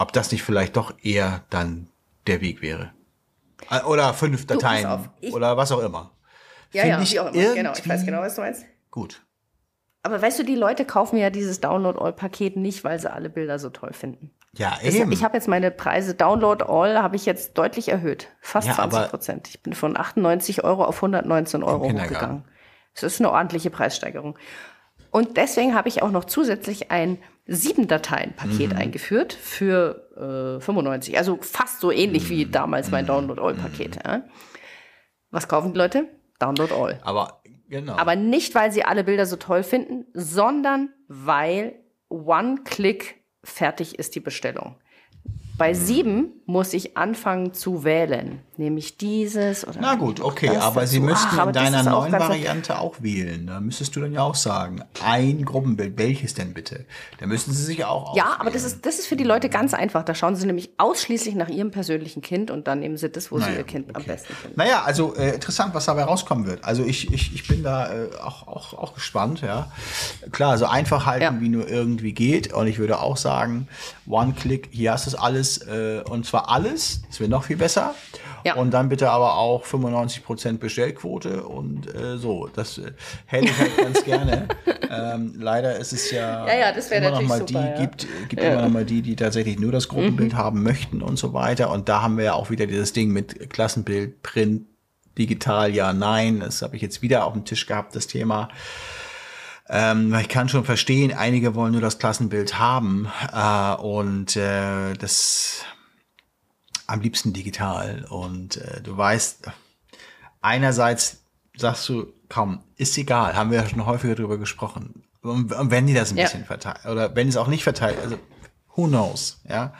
ob das nicht vielleicht doch eher dann der Weg wäre. Äh, Oder fünf Dateien ich- oder was auch immer. Ja, Find ja, ich wie auch immer. Genau, ich weiß genau, was du meinst. Gut. Aber weißt du, die Leute kaufen ja dieses Download-All-Paket nicht, weil sie alle Bilder so toll finden. Ja, Das- eben. Ich habe jetzt meine Preise Download All habe ich jetzt deutlich erhöht. Fast Ja, 20 aber- Prozent. Ich bin von 98 Euro auf 119 Euro hochgegangen. Das ist eine ordentliche Preissteigerung. Und deswegen habe ich auch noch zusätzlich ein sieben Dateien-Paket Mhm. eingeführt für äh, 95. Also fast so ähnlich wie Mhm. damals mein Download All-Paket. Ja. Was kaufen die Leute? Download All. aber genau. Aber nicht, weil sie alle Bilder so toll finden, sondern weil One-Click fertig ist die Bestellung. Bei sieben muss ich anfangen zu wählen, nämlich dieses oder Na gut, okay, das aber Sie dazu. müssten Ach, in deiner neuen Variante auch wählen. Da müsstest du dann ja auch sagen, ein Gruppenbild, welches denn bitte? Da müssen Sie sich auch Ja, auswählen. aber das ist, das ist für die Leute ganz einfach. Da schauen sie nämlich ausschließlich nach ihrem persönlichen Kind und dann nehmen sie das, wo sie Naja, ihr Kind am okay. besten finden. Naja, also äh, interessant, was dabei rauskommen wird. Also ich, ich, ich bin da äh, auch, auch, auch gespannt, ja. Klar, so einfach halten, Ja. wie nur irgendwie geht. Und ich würde auch sagen, One-Click, hier hast du es alles, äh, und zwar alles, das wäre noch viel besser. Ja. Und dann bitte aber auch 95% Bestellquote und äh, so. Das äh, hätte ich halt ganz gerne. [LAUGHS] Ähm, leider ist es ja, Ja, ja, das immer noch mal die, super, ja. gibt, gibt immer noch mal die, die tatsächlich nur das Gruppenbild haben möchten und so weiter. Und da haben wir ja auch wieder dieses Ding mit Klassenbild, Print, digital, ja, nein. Das habe ich jetzt wieder auf dem Tisch gehabt, das Thema. Ähm, ich kann schon verstehen, einige wollen nur das Klassenbild haben äh, und äh, das am liebsten digital. Und äh, du weißt, einerseits sagst du, komm, ist egal, haben wir ja schon häufiger drüber gesprochen. Und, und wenn die das ein Ja. bisschen verteilt, oder wenn es auch nicht verteilt, also who knows, ja.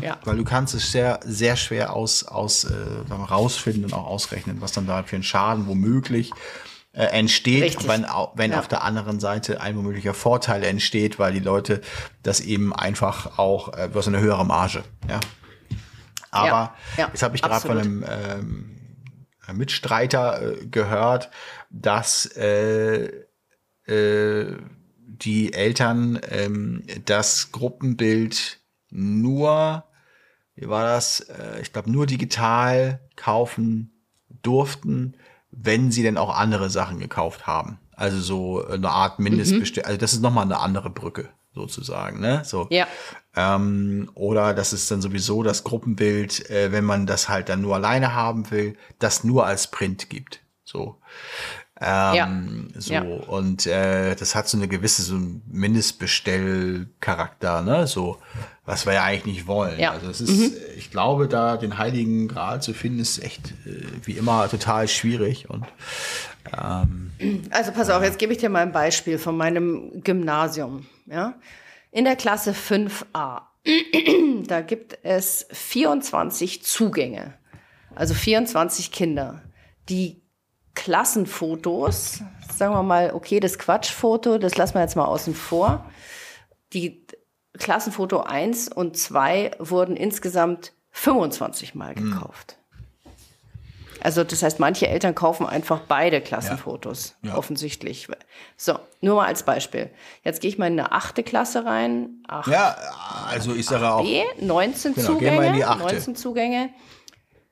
Ja. Weil du kannst es sehr, sehr schwer aus, aus äh, rausfinden und auch ausrechnen, was dann da für ein Schaden womöglich äh, entsteht, Richtig. wenn, wenn Ja. auf der anderen Seite ein womöglicher Vorteil entsteht, weil die Leute das eben einfach auch, äh, du hast eine höhere Marge, ja. Aber Ja, ja, jetzt habe ich gerade von einem ähm, Mitstreiter äh, gehört, dass äh, äh, die Eltern ähm, das Gruppenbild nur, wie war das, äh, ich glaube nur digital kaufen durften, wenn sie denn auch andere Sachen gekauft haben. Also so eine Art Mindestbestellung. Also das ist nochmal eine andere Brücke sozusagen. Ne? So. Ja. Ähm, oder das ist dann sowieso das Gruppenbild, äh, wenn man das halt dann nur alleine haben will, das nur als Print gibt. So. Ähm, so, Ja. und äh, das hat so eine gewisse, so ein Mindestbestellcharakter, ne? So, was wir ja eigentlich nicht wollen. Ja. Also es ist, äh, ich glaube, da den Heiligen Gral zu finden, ist echt äh, wie immer total schwierig. Und Also pass auf, jetzt gebe ich dir mal ein Beispiel von meinem Gymnasium. Ja? In der Klasse 5a, [CLEARS THROAT] da gibt es 24 Zugänge, also 24 Kinder. Die Klassenfotos, sagen wir mal, okay, das Quatschfoto, das lassen wir jetzt mal außen vor. Die Klassenfoto 1 und 2 wurden insgesamt 25 Mal gekauft. Also das heißt, manche Eltern kaufen einfach beide Klassenfotos, Ja. offensichtlich. So, nur mal als Beispiel. Jetzt gehe ich mal in eine achte Klasse rein. Acht ja, also ich sage auch, B, 19 Genau, gehen wir in Zugänge. die achte. 19 Zugänge.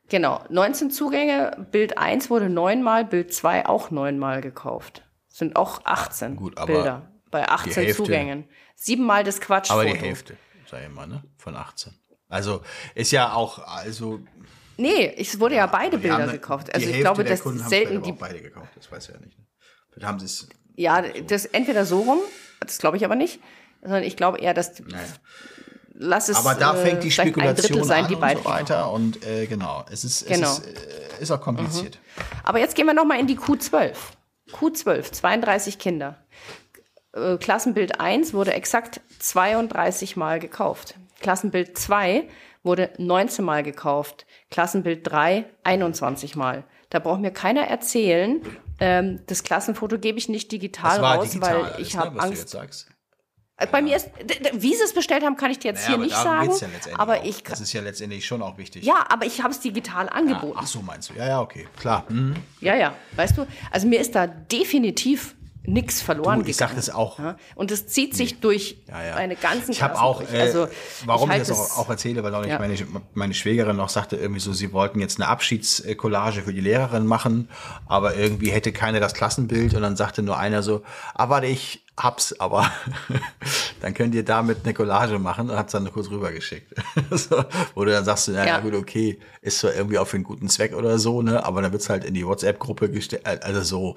Genau, 19 Zugänge. Bild 1 wurde neunmal, Bild 2 auch neunmal gekauft. Sind auch 18 Gut, aber Bilder bei 18 Hälfte- Zugängen. Siebenmal das Quatschfoto. aber die Hälfte, sag ich mal, ne? Von 18. Also ist ja auch, also Nee, es wurde ja beide wir haben Bilder eine- gekauft. Also ich Hälfte glaube, dass haben selten die beide gekauft, das weiß ich ja nicht. Ne? Vielleicht haben sie es, Ja, das entweder so rum, das glaube ich aber nicht, sondern ich glaube eher, dass naja. lass es Aber da äh, fängt die Spekulation sein, an die und beide. so weiter und äh, genau, es ist, es Genau. ist, äh, ist auch kompliziert. Aber jetzt gehen wir noch mal in die Q12. Q12, 32 Kinder. Äh, Klassenbild 1 wurde exakt 32 Mal gekauft. Klassenbild 2 wurde 19 Mal gekauft. Klassenbild 3 21 Mal. Da braucht mir keiner erzählen, ähm, das Klassenfoto gebe ich nicht digital raus, digital, weil ich habe ne, Angst. jetzt sagst. Äh, Bei mir ist, wie sie es bestellt haben, kann ich dir jetzt Naja, hier nicht sagen. ja letztendlich aber auch. ich, das ist ja letztendlich schon auch wichtig. ja, aber ich habe es digital Ja, angeboten. Ach so, meinst du? Ja, ja, okay, klar. Mhm. Ja, ja, weißt du, also mir ist da definitiv nichts verloren Du, ich gegangen. das auch. Ja? Und es zieht sich durch Ja, ja. eine ganzen Ich habe auch, äh, also, warum ich, halte das es- auch, auch erzähle, weil auch nicht meine, meine Schwägerin noch sagte, irgendwie so, sie wollten jetzt eine Abschiedscollage für die Lehrerin machen, aber irgendwie hätte keiner das Klassenbild und dann sagte nur einer so, ah, warte, ich hab's, aber [LAUGHS] dann könnt ihr damit eine Collage machen und hat's dann kurz rübergeschickt. [LAUGHS] so, wo du dann sagst, na ja. Ja. gut, okay, ist zwar irgendwie auch für einen guten Zweck oder so, ne, aber dann wird's halt in die WhatsApp-Gruppe gestellt, also so,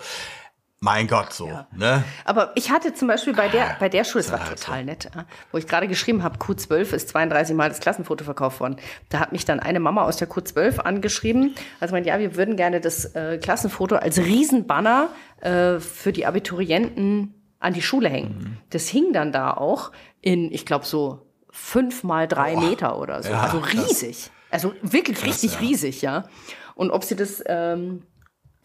mein Gott, so, ne? Aber ich hatte zum Beispiel bei der, bei der Schule, es ist war halt so. total nett, ja, wo ich gerade geschrieben habe, Q12 ist 32 Mal das Klassenfoto verkauft worden. Da hat mich dann eine Mama aus der Q12 angeschrieben. Also meint, ja, wir würden gerne das äh, Klassenfoto als Riesenbanner äh, für die Abiturienten an die Schule hängen. Mhm. Das hing dann da auch in, ich glaube, so fünf mal drei Meter oder so. Ja, also krass. riesig. Also wirklich richtig ja. riesig, ja. Und ob sie das ähm,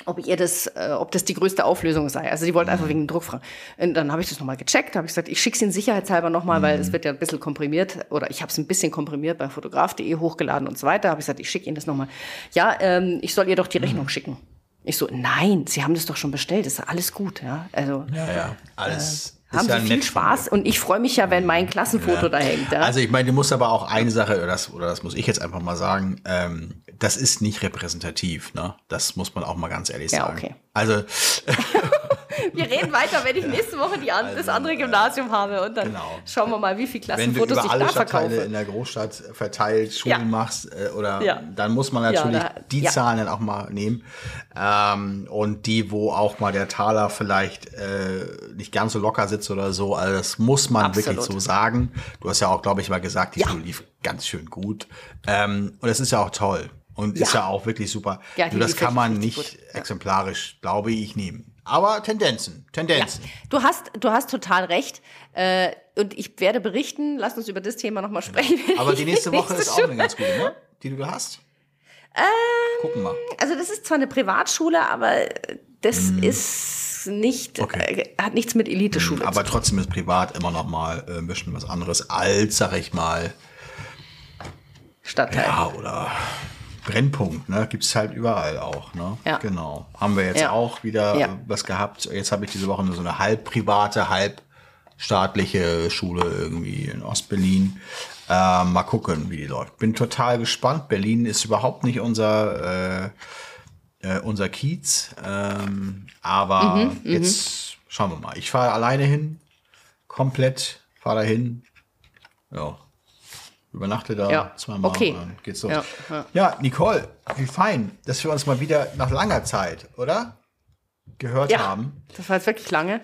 ob ihr das, äh, ob das die größte Auflösung sei. Also die wollten Mhm. einfach wegen dem Druck fragen. Und dann habe ich das nochmal gecheckt, habe ich gesagt, ich schicke es Ihnen sicherheitshalber nochmal, weil Mhm. es wird ja ein bisschen komprimiert oder ich habe es ein bisschen komprimiert bei fotograf.de hochgeladen und so weiter. Habe ich gesagt, ich schicke Ihnen das nochmal. Ja, ähm, ich soll ihr doch die Rechnung Mhm. schicken. Ich so, nein, Sie haben das doch schon bestellt, ist alles gut, ja. Also Ja, ja, alles. Haben ja Sie viel. Spaß und ich freue mich ja, wenn mein Klassenfoto da hängt. Ja? Also ich meine, du musst aber auch eine Sache, oder das, oder das muss ich jetzt einfach mal sagen, ähm, das ist nicht repräsentativ, ne? Das muss man auch mal ganz ehrlich Ja, sagen. okay. Also [LAUGHS] [LAUGHS] Wir reden weiter, wenn ich nächste Woche die an, das andere Gymnasium habe und dann Also, genau. schauen wir mal, wie viele wenn du Klassenfotos über ich alle da Stadtteile verkaufe. in der Großstadt verteilt Schulen Ja. machst, äh, oder Ja. dann muss man Ja, natürlich da- die ja. Zahlen dann auch mal nehmen. Ähm, und die, wo auch mal der Taler vielleicht äh, nicht ganz so locker sitzt oder so, also das muss man Absolut. wirklich so sagen. Du hast ja auch, glaube ich, mal gesagt, die Ja. Schule lief ganz schön gut. Ähm, und es ist ja auch toll. Und ist Ja. ja auch wirklich super. Ja, Nur das kann man nicht gut. Ja. exemplarisch, glaube ich, nehmen. Aber Tendenzen, Tendenzen. Du hast, du hast total recht. Äh, und ich werde berichten, lass uns über das Thema nochmal sprechen. wenn Aber die [LAUGHS] nächste Woche ist auch eine ganz gute, ne? Die du da hast. Gucken wir. Also das ist zwar eine Privatschule, aber das ist nicht. Okay. äh, hat nichts mit Eliteschule Aber zu trotzdem ist privat immer noch mal äh, ein bisschen was anderes als, sag ich mal. Stadtteil. ja, oder Brennpunkt, ne? Gibt's halt überall auch, ne? Ja. Genau. Haben wir jetzt Ja. auch wieder Ja. äh, was gehabt. Jetzt habe ich diese Woche nur so eine halb private, halb staatliche Schule irgendwie in Ostberlin. Äh, mal gucken, wie die läuft. Bin total gespannt. Berlin ist überhaupt nicht unser, äh, äh, unser Kiez. Ähm, aber Mhm, jetzt schauen wir mal. Ich fahre alleine hin. Komplett. Fahre dahin. Ja. Übernachte da Ja, zweimal. okay. und Dann geht's los. Ja, Ja, ja. Nicole, wie fein, dass wir uns mal wieder nach langer Zeit, oder? gehört Ja, haben. das war jetzt wirklich lange.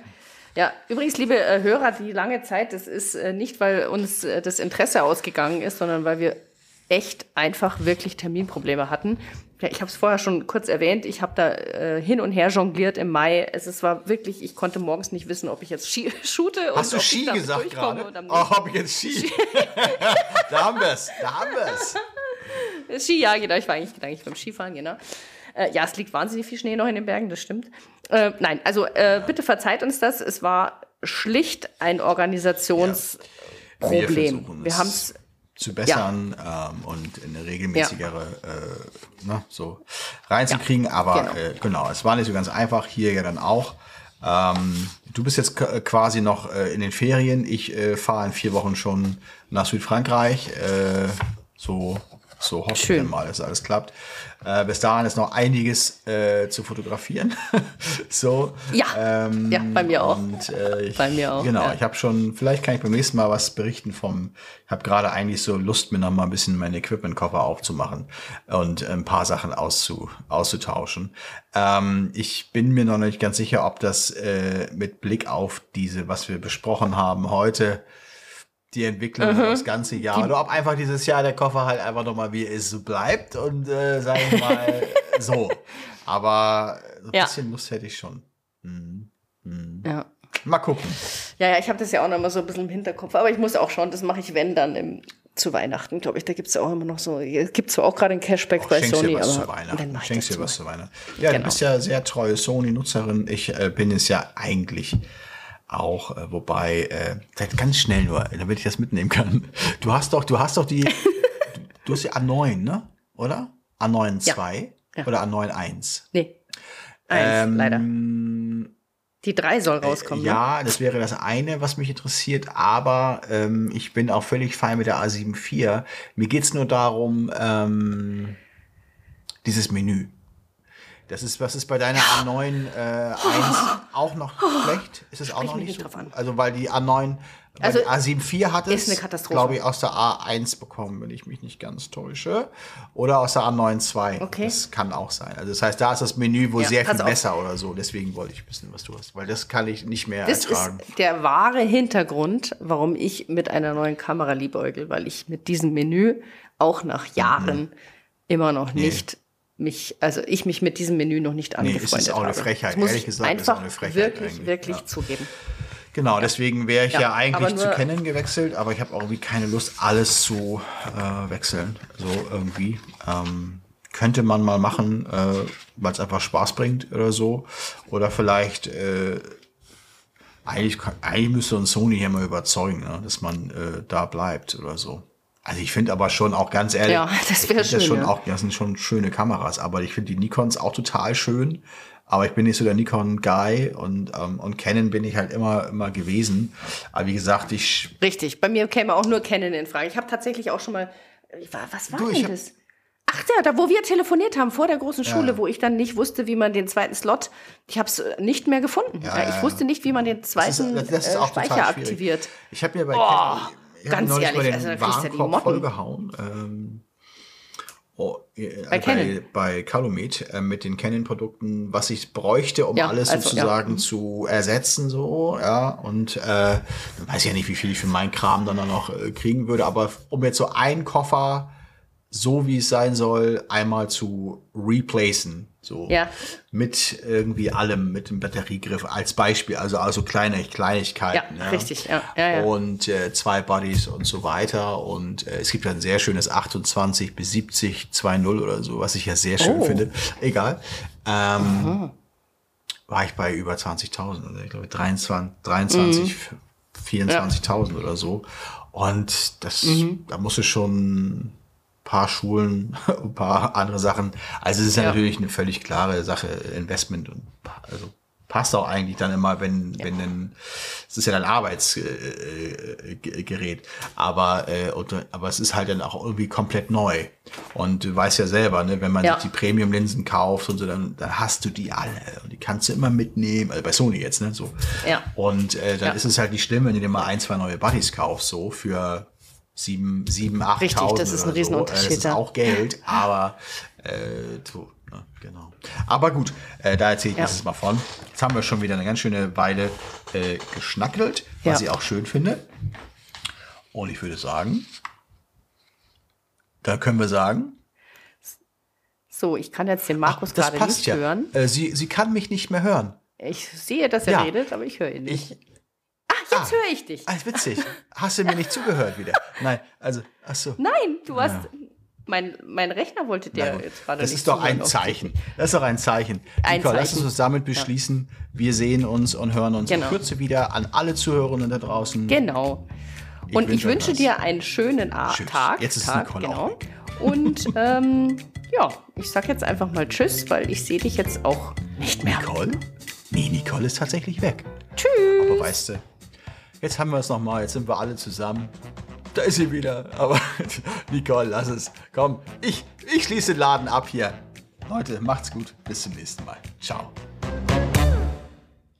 Ja, übrigens, liebe äh, Hörer, die lange Zeit, das ist äh, nicht, weil uns äh, das Interesse ausgegangen ist, sondern weil wir echt einfach wirklich Terminprobleme hatten. Ja, ich habe es vorher schon kurz erwähnt. Ich habe da äh, hin und her jongliert im Mai. Es, es war wirklich, ich konnte morgens nicht wissen, ob ich jetzt Ski [LAUGHS] shoote. Hast du ob Ski gesagt gerade? Oh, hab ich jetzt Ski. [LAUGHS] da haben wir es, da haben wir es. [LAUGHS] Ski, ja, genau. Ich war eigentlich gedanklich beim Skifahren, genau. Äh, ja, es liegt wahnsinnig viel Schnee noch in den Bergen, das stimmt. Äh, nein, also äh, bitte verzeiht uns das. Es war schlicht ein Organisationsproblem. versuchen Wir haben es zu bessern ähm, und in eine regelmäßigere äh, ne, so reinzukriegen. Aber genau. äh, genau, es war nicht so ganz einfach. Hier ja dann auch. Ähm, du bist jetzt quasi noch äh, in den Ferien. Ich äh, fahre in vier Wochen schon nach Südfrankreich. Äh, so so hoffe ich Schön. dann mal, dass alles klappt. Äh, bis dahin ist noch einiges äh, zu fotografieren. [LAUGHS] so. Ja. Ja, bei mir auch. Und, äh, ich, Bei mir auch, Genau, ja. ich habe schon, vielleicht kann ich beim nächsten Mal was berichten vom, ich habe gerade eigentlich so Lust, mir noch mal ein bisschen meinen Equipment-Koffer aufzumachen und ein paar Sachen auszu, auszutauschen. Ähm, ich bin mir noch nicht ganz sicher, ob das äh, mit Blick auf diese, was wir besprochen haben heute, die Entwicklung Mhm. das ganze Jahr oder ob einfach dieses Jahr der Koffer halt einfach nochmal wie so bleibt und äh, sag ich mal [LAUGHS] so. Aber so ein Ja. bisschen Lust hätte ich schon. ja. Mal gucken. Ja, ja, ich habe das ja auch noch mal so ein bisschen im Hinterkopf. Aber ich muss auch schauen, das mache ich, wenn, dann im, zu Weihnachten, glaube ich. Da gibt es auch immer noch so, es gibt zwar auch gerade ein Cashback bei Schenkst Sony, aber zu Weihnachten. Schenkst dir was zu. Weihnachten. Ja, du Genau. bist ja sehr treue Sony-Nutzerin. Ich äh, bin es ja eigentlich auch, äh, wobei, äh, vielleicht ganz schnell nur, damit ich das mitnehmen kann. Du hast doch, du hast doch die, du, hast die A9, ne? Oder? A9 Ja. 2 Ja. oder A9 1? Nee. Eins, Ähm, leider. Die drei soll rauskommen. Ne? Ja, das wäre das eine, was mich interessiert, aber ähm, ich bin auch völlig fein mit der A7 IV. Mir geht's nur darum, ähm, dieses Menü. Das ist, was ist bei deiner A9 äh, 1 [LAUGHS] auch noch schlecht? Ist es auch Sprich noch mich nicht nicht so? drauf an. Also weil die A9, weil Also, die A7 IV hat ist es, eine Katastrophe. glaube ich, aus der A1 bekommen, wenn ich mich nicht ganz täusche. Oder aus der A9 II. Okay. Das kann auch sein. Also das heißt, da ist das Menü wohl Ja, sehr pass viel auf. besser oder so. Deswegen wollte ich wissen, was du hast. Weil das kann ich nicht mehr Das ertragen. ist der wahre Hintergrund, warum ich mit einer neuen Kamera liebäugel, weil ich mit diesem Menü auch nach Jahren immer noch nicht mich, also ich mich mit diesem Menü noch nicht Nee, angefreundet es ist auch eine habe. Frechheit. Das muss Ehrlich ich gesagt, ist einfach auch eine Frechheit wirklich, wirklich Ja. zugeben. Genau, deswegen wäre ich ja, Ja, eigentlich zu Canon gewechselt, aber ich habe auch irgendwie keine Lust, alles zu äh, wechseln. So irgendwie. Ähm, könnte man mal machen, äh, weil es einfach Spaß bringt oder so. Oder vielleicht, äh, eigentlich, eigentlich müsste uns Sony hier mal überzeugen, ne, dass man äh, da bleibt oder so. Also ich finde aber schon auch ganz ehrlich, Ja, [LAUGHS] das schön, schon ja. auch, das sind schon schöne Kameras, aber ich finde die Nikons auch total schön. Aber ich bin nicht so der Nikon-Guy und, ähm, und Canon bin ich halt immer, immer gewesen. Aber wie gesagt, ich, Richtig, bei mir käme auch nur Canon in Frage. Ich habe tatsächlich auch schon mal, was war Du, denn das? Ach ja, da wo wir telefoniert haben vor der großen Schule, Ja. wo ich dann nicht wusste, wie man den zweiten Slot, ich habe es nicht mehr gefunden. Ja, ich wusste nicht, wie man den das ist, zweiten das ist äh, Speicher aktiviert. Ich habe mir bei Oh, Canon, ganz ehrlich, mal den also da kriegst du ja die Motten. vollgehauen. Ähm, oh, äh, Bei bei, Canon. bei Calumet äh, mit den Canon-Produkten, was ich bräuchte, um Ja, alles also, sozusagen ja. zu ersetzen, so, ja. Und äh, weiß ich ja nicht, wie viel ich für meinen Kram dann noch äh, kriegen würde, aber um jetzt so einen Koffer so wie es sein soll, einmal zu replacen. So Ja. mit irgendwie allem, mit dem Batteriegriff als Beispiel, also also kleine Kleinigkeiten. Ja, richtig, ja, ja, ja. Und äh, zwei Buddies und so weiter. Und äh, es gibt ja ein sehr schönes 28 bis 70 2.0 oder so, was ich ja sehr schön Oh. finde. Egal. Ähm, war ich bei über 20.000, also ich glaube 23, 23 Mhm. 24.000 oder so. Und das, Mhm. da musst du schon paar Schulen, ein [LAUGHS] paar andere Sachen. Also es ist ja, Ja. natürlich eine völlig klare Sache, Investment und also passt auch eigentlich dann immer, wenn, wenn denn, es ist ja dein Arbeitsgerät, aber, äh, und, aber es ist halt dann auch irgendwie komplett neu. Und du weißt ja selber, ne, wenn man Ja. sich die Premium-Linsen kauft und so, dann, dann hast du die alle und die kannst du immer mitnehmen, also bei Sony jetzt, ne, so. Ja. Und äh, dann Ja. ist es halt nicht schlimm, wenn du dir mal ein, zwei neue Buddies kaufst, so für sieben, sieben, achttausend Richtig, das ist ein Riesenunterschied, So. Das ist ja. auch Geld, aber äh, so, ne, genau. Aber gut, äh, da erzähle ich Ja. nächstes Mal von. Jetzt haben wir schon wieder eine ganz schöne Weile äh, geschnackelt, was Ja. ich auch schön finde. Und ich würde sagen, da können wir sagen, So, ich kann jetzt den Markus das gerade passt nicht ja. hören. Äh, sie, sie kann mich nicht mehr hören. Ich sehe, dass er Ja. redet, aber ich höre ihn nicht. Ich, Jetzt höre ich dich. ah, witzig. Hast du mir nicht zugehört wieder? Nein, also, ach so. Nein, du hast. Mein, mein Rechner wollte dir gut. jetzt gerade Das nicht ist doch ein Zeichen. Das ist doch ein Zeichen. Ein Nicole, lass Zeichen. uns damit beschließen. Wir sehen uns und hören uns Genau. in Kürze wieder an alle Zuhörerinnen da draußen. Genau. Und ich wünsche euch wünsche dir einen schönen A Tschüss. Tag. Jetzt ist Tag, Nicole genau. auch. Und ähm, ja, ich sag jetzt einfach mal Tschüss, weil ich sehe dich jetzt auch nicht mehr. Nicole? Nee, Nicole ist tatsächlich weg. Tschüss. Aber weißt du, jetzt haben wir es nochmal, jetzt sind wir alle zusammen. Da ist sie wieder. Aber [LAUGHS] Nicole, lass es. Komm, ich, ich schließe den Laden ab hier. Leute, macht's gut. Bis zum nächsten Mal. Ciao.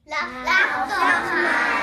Lach, lach.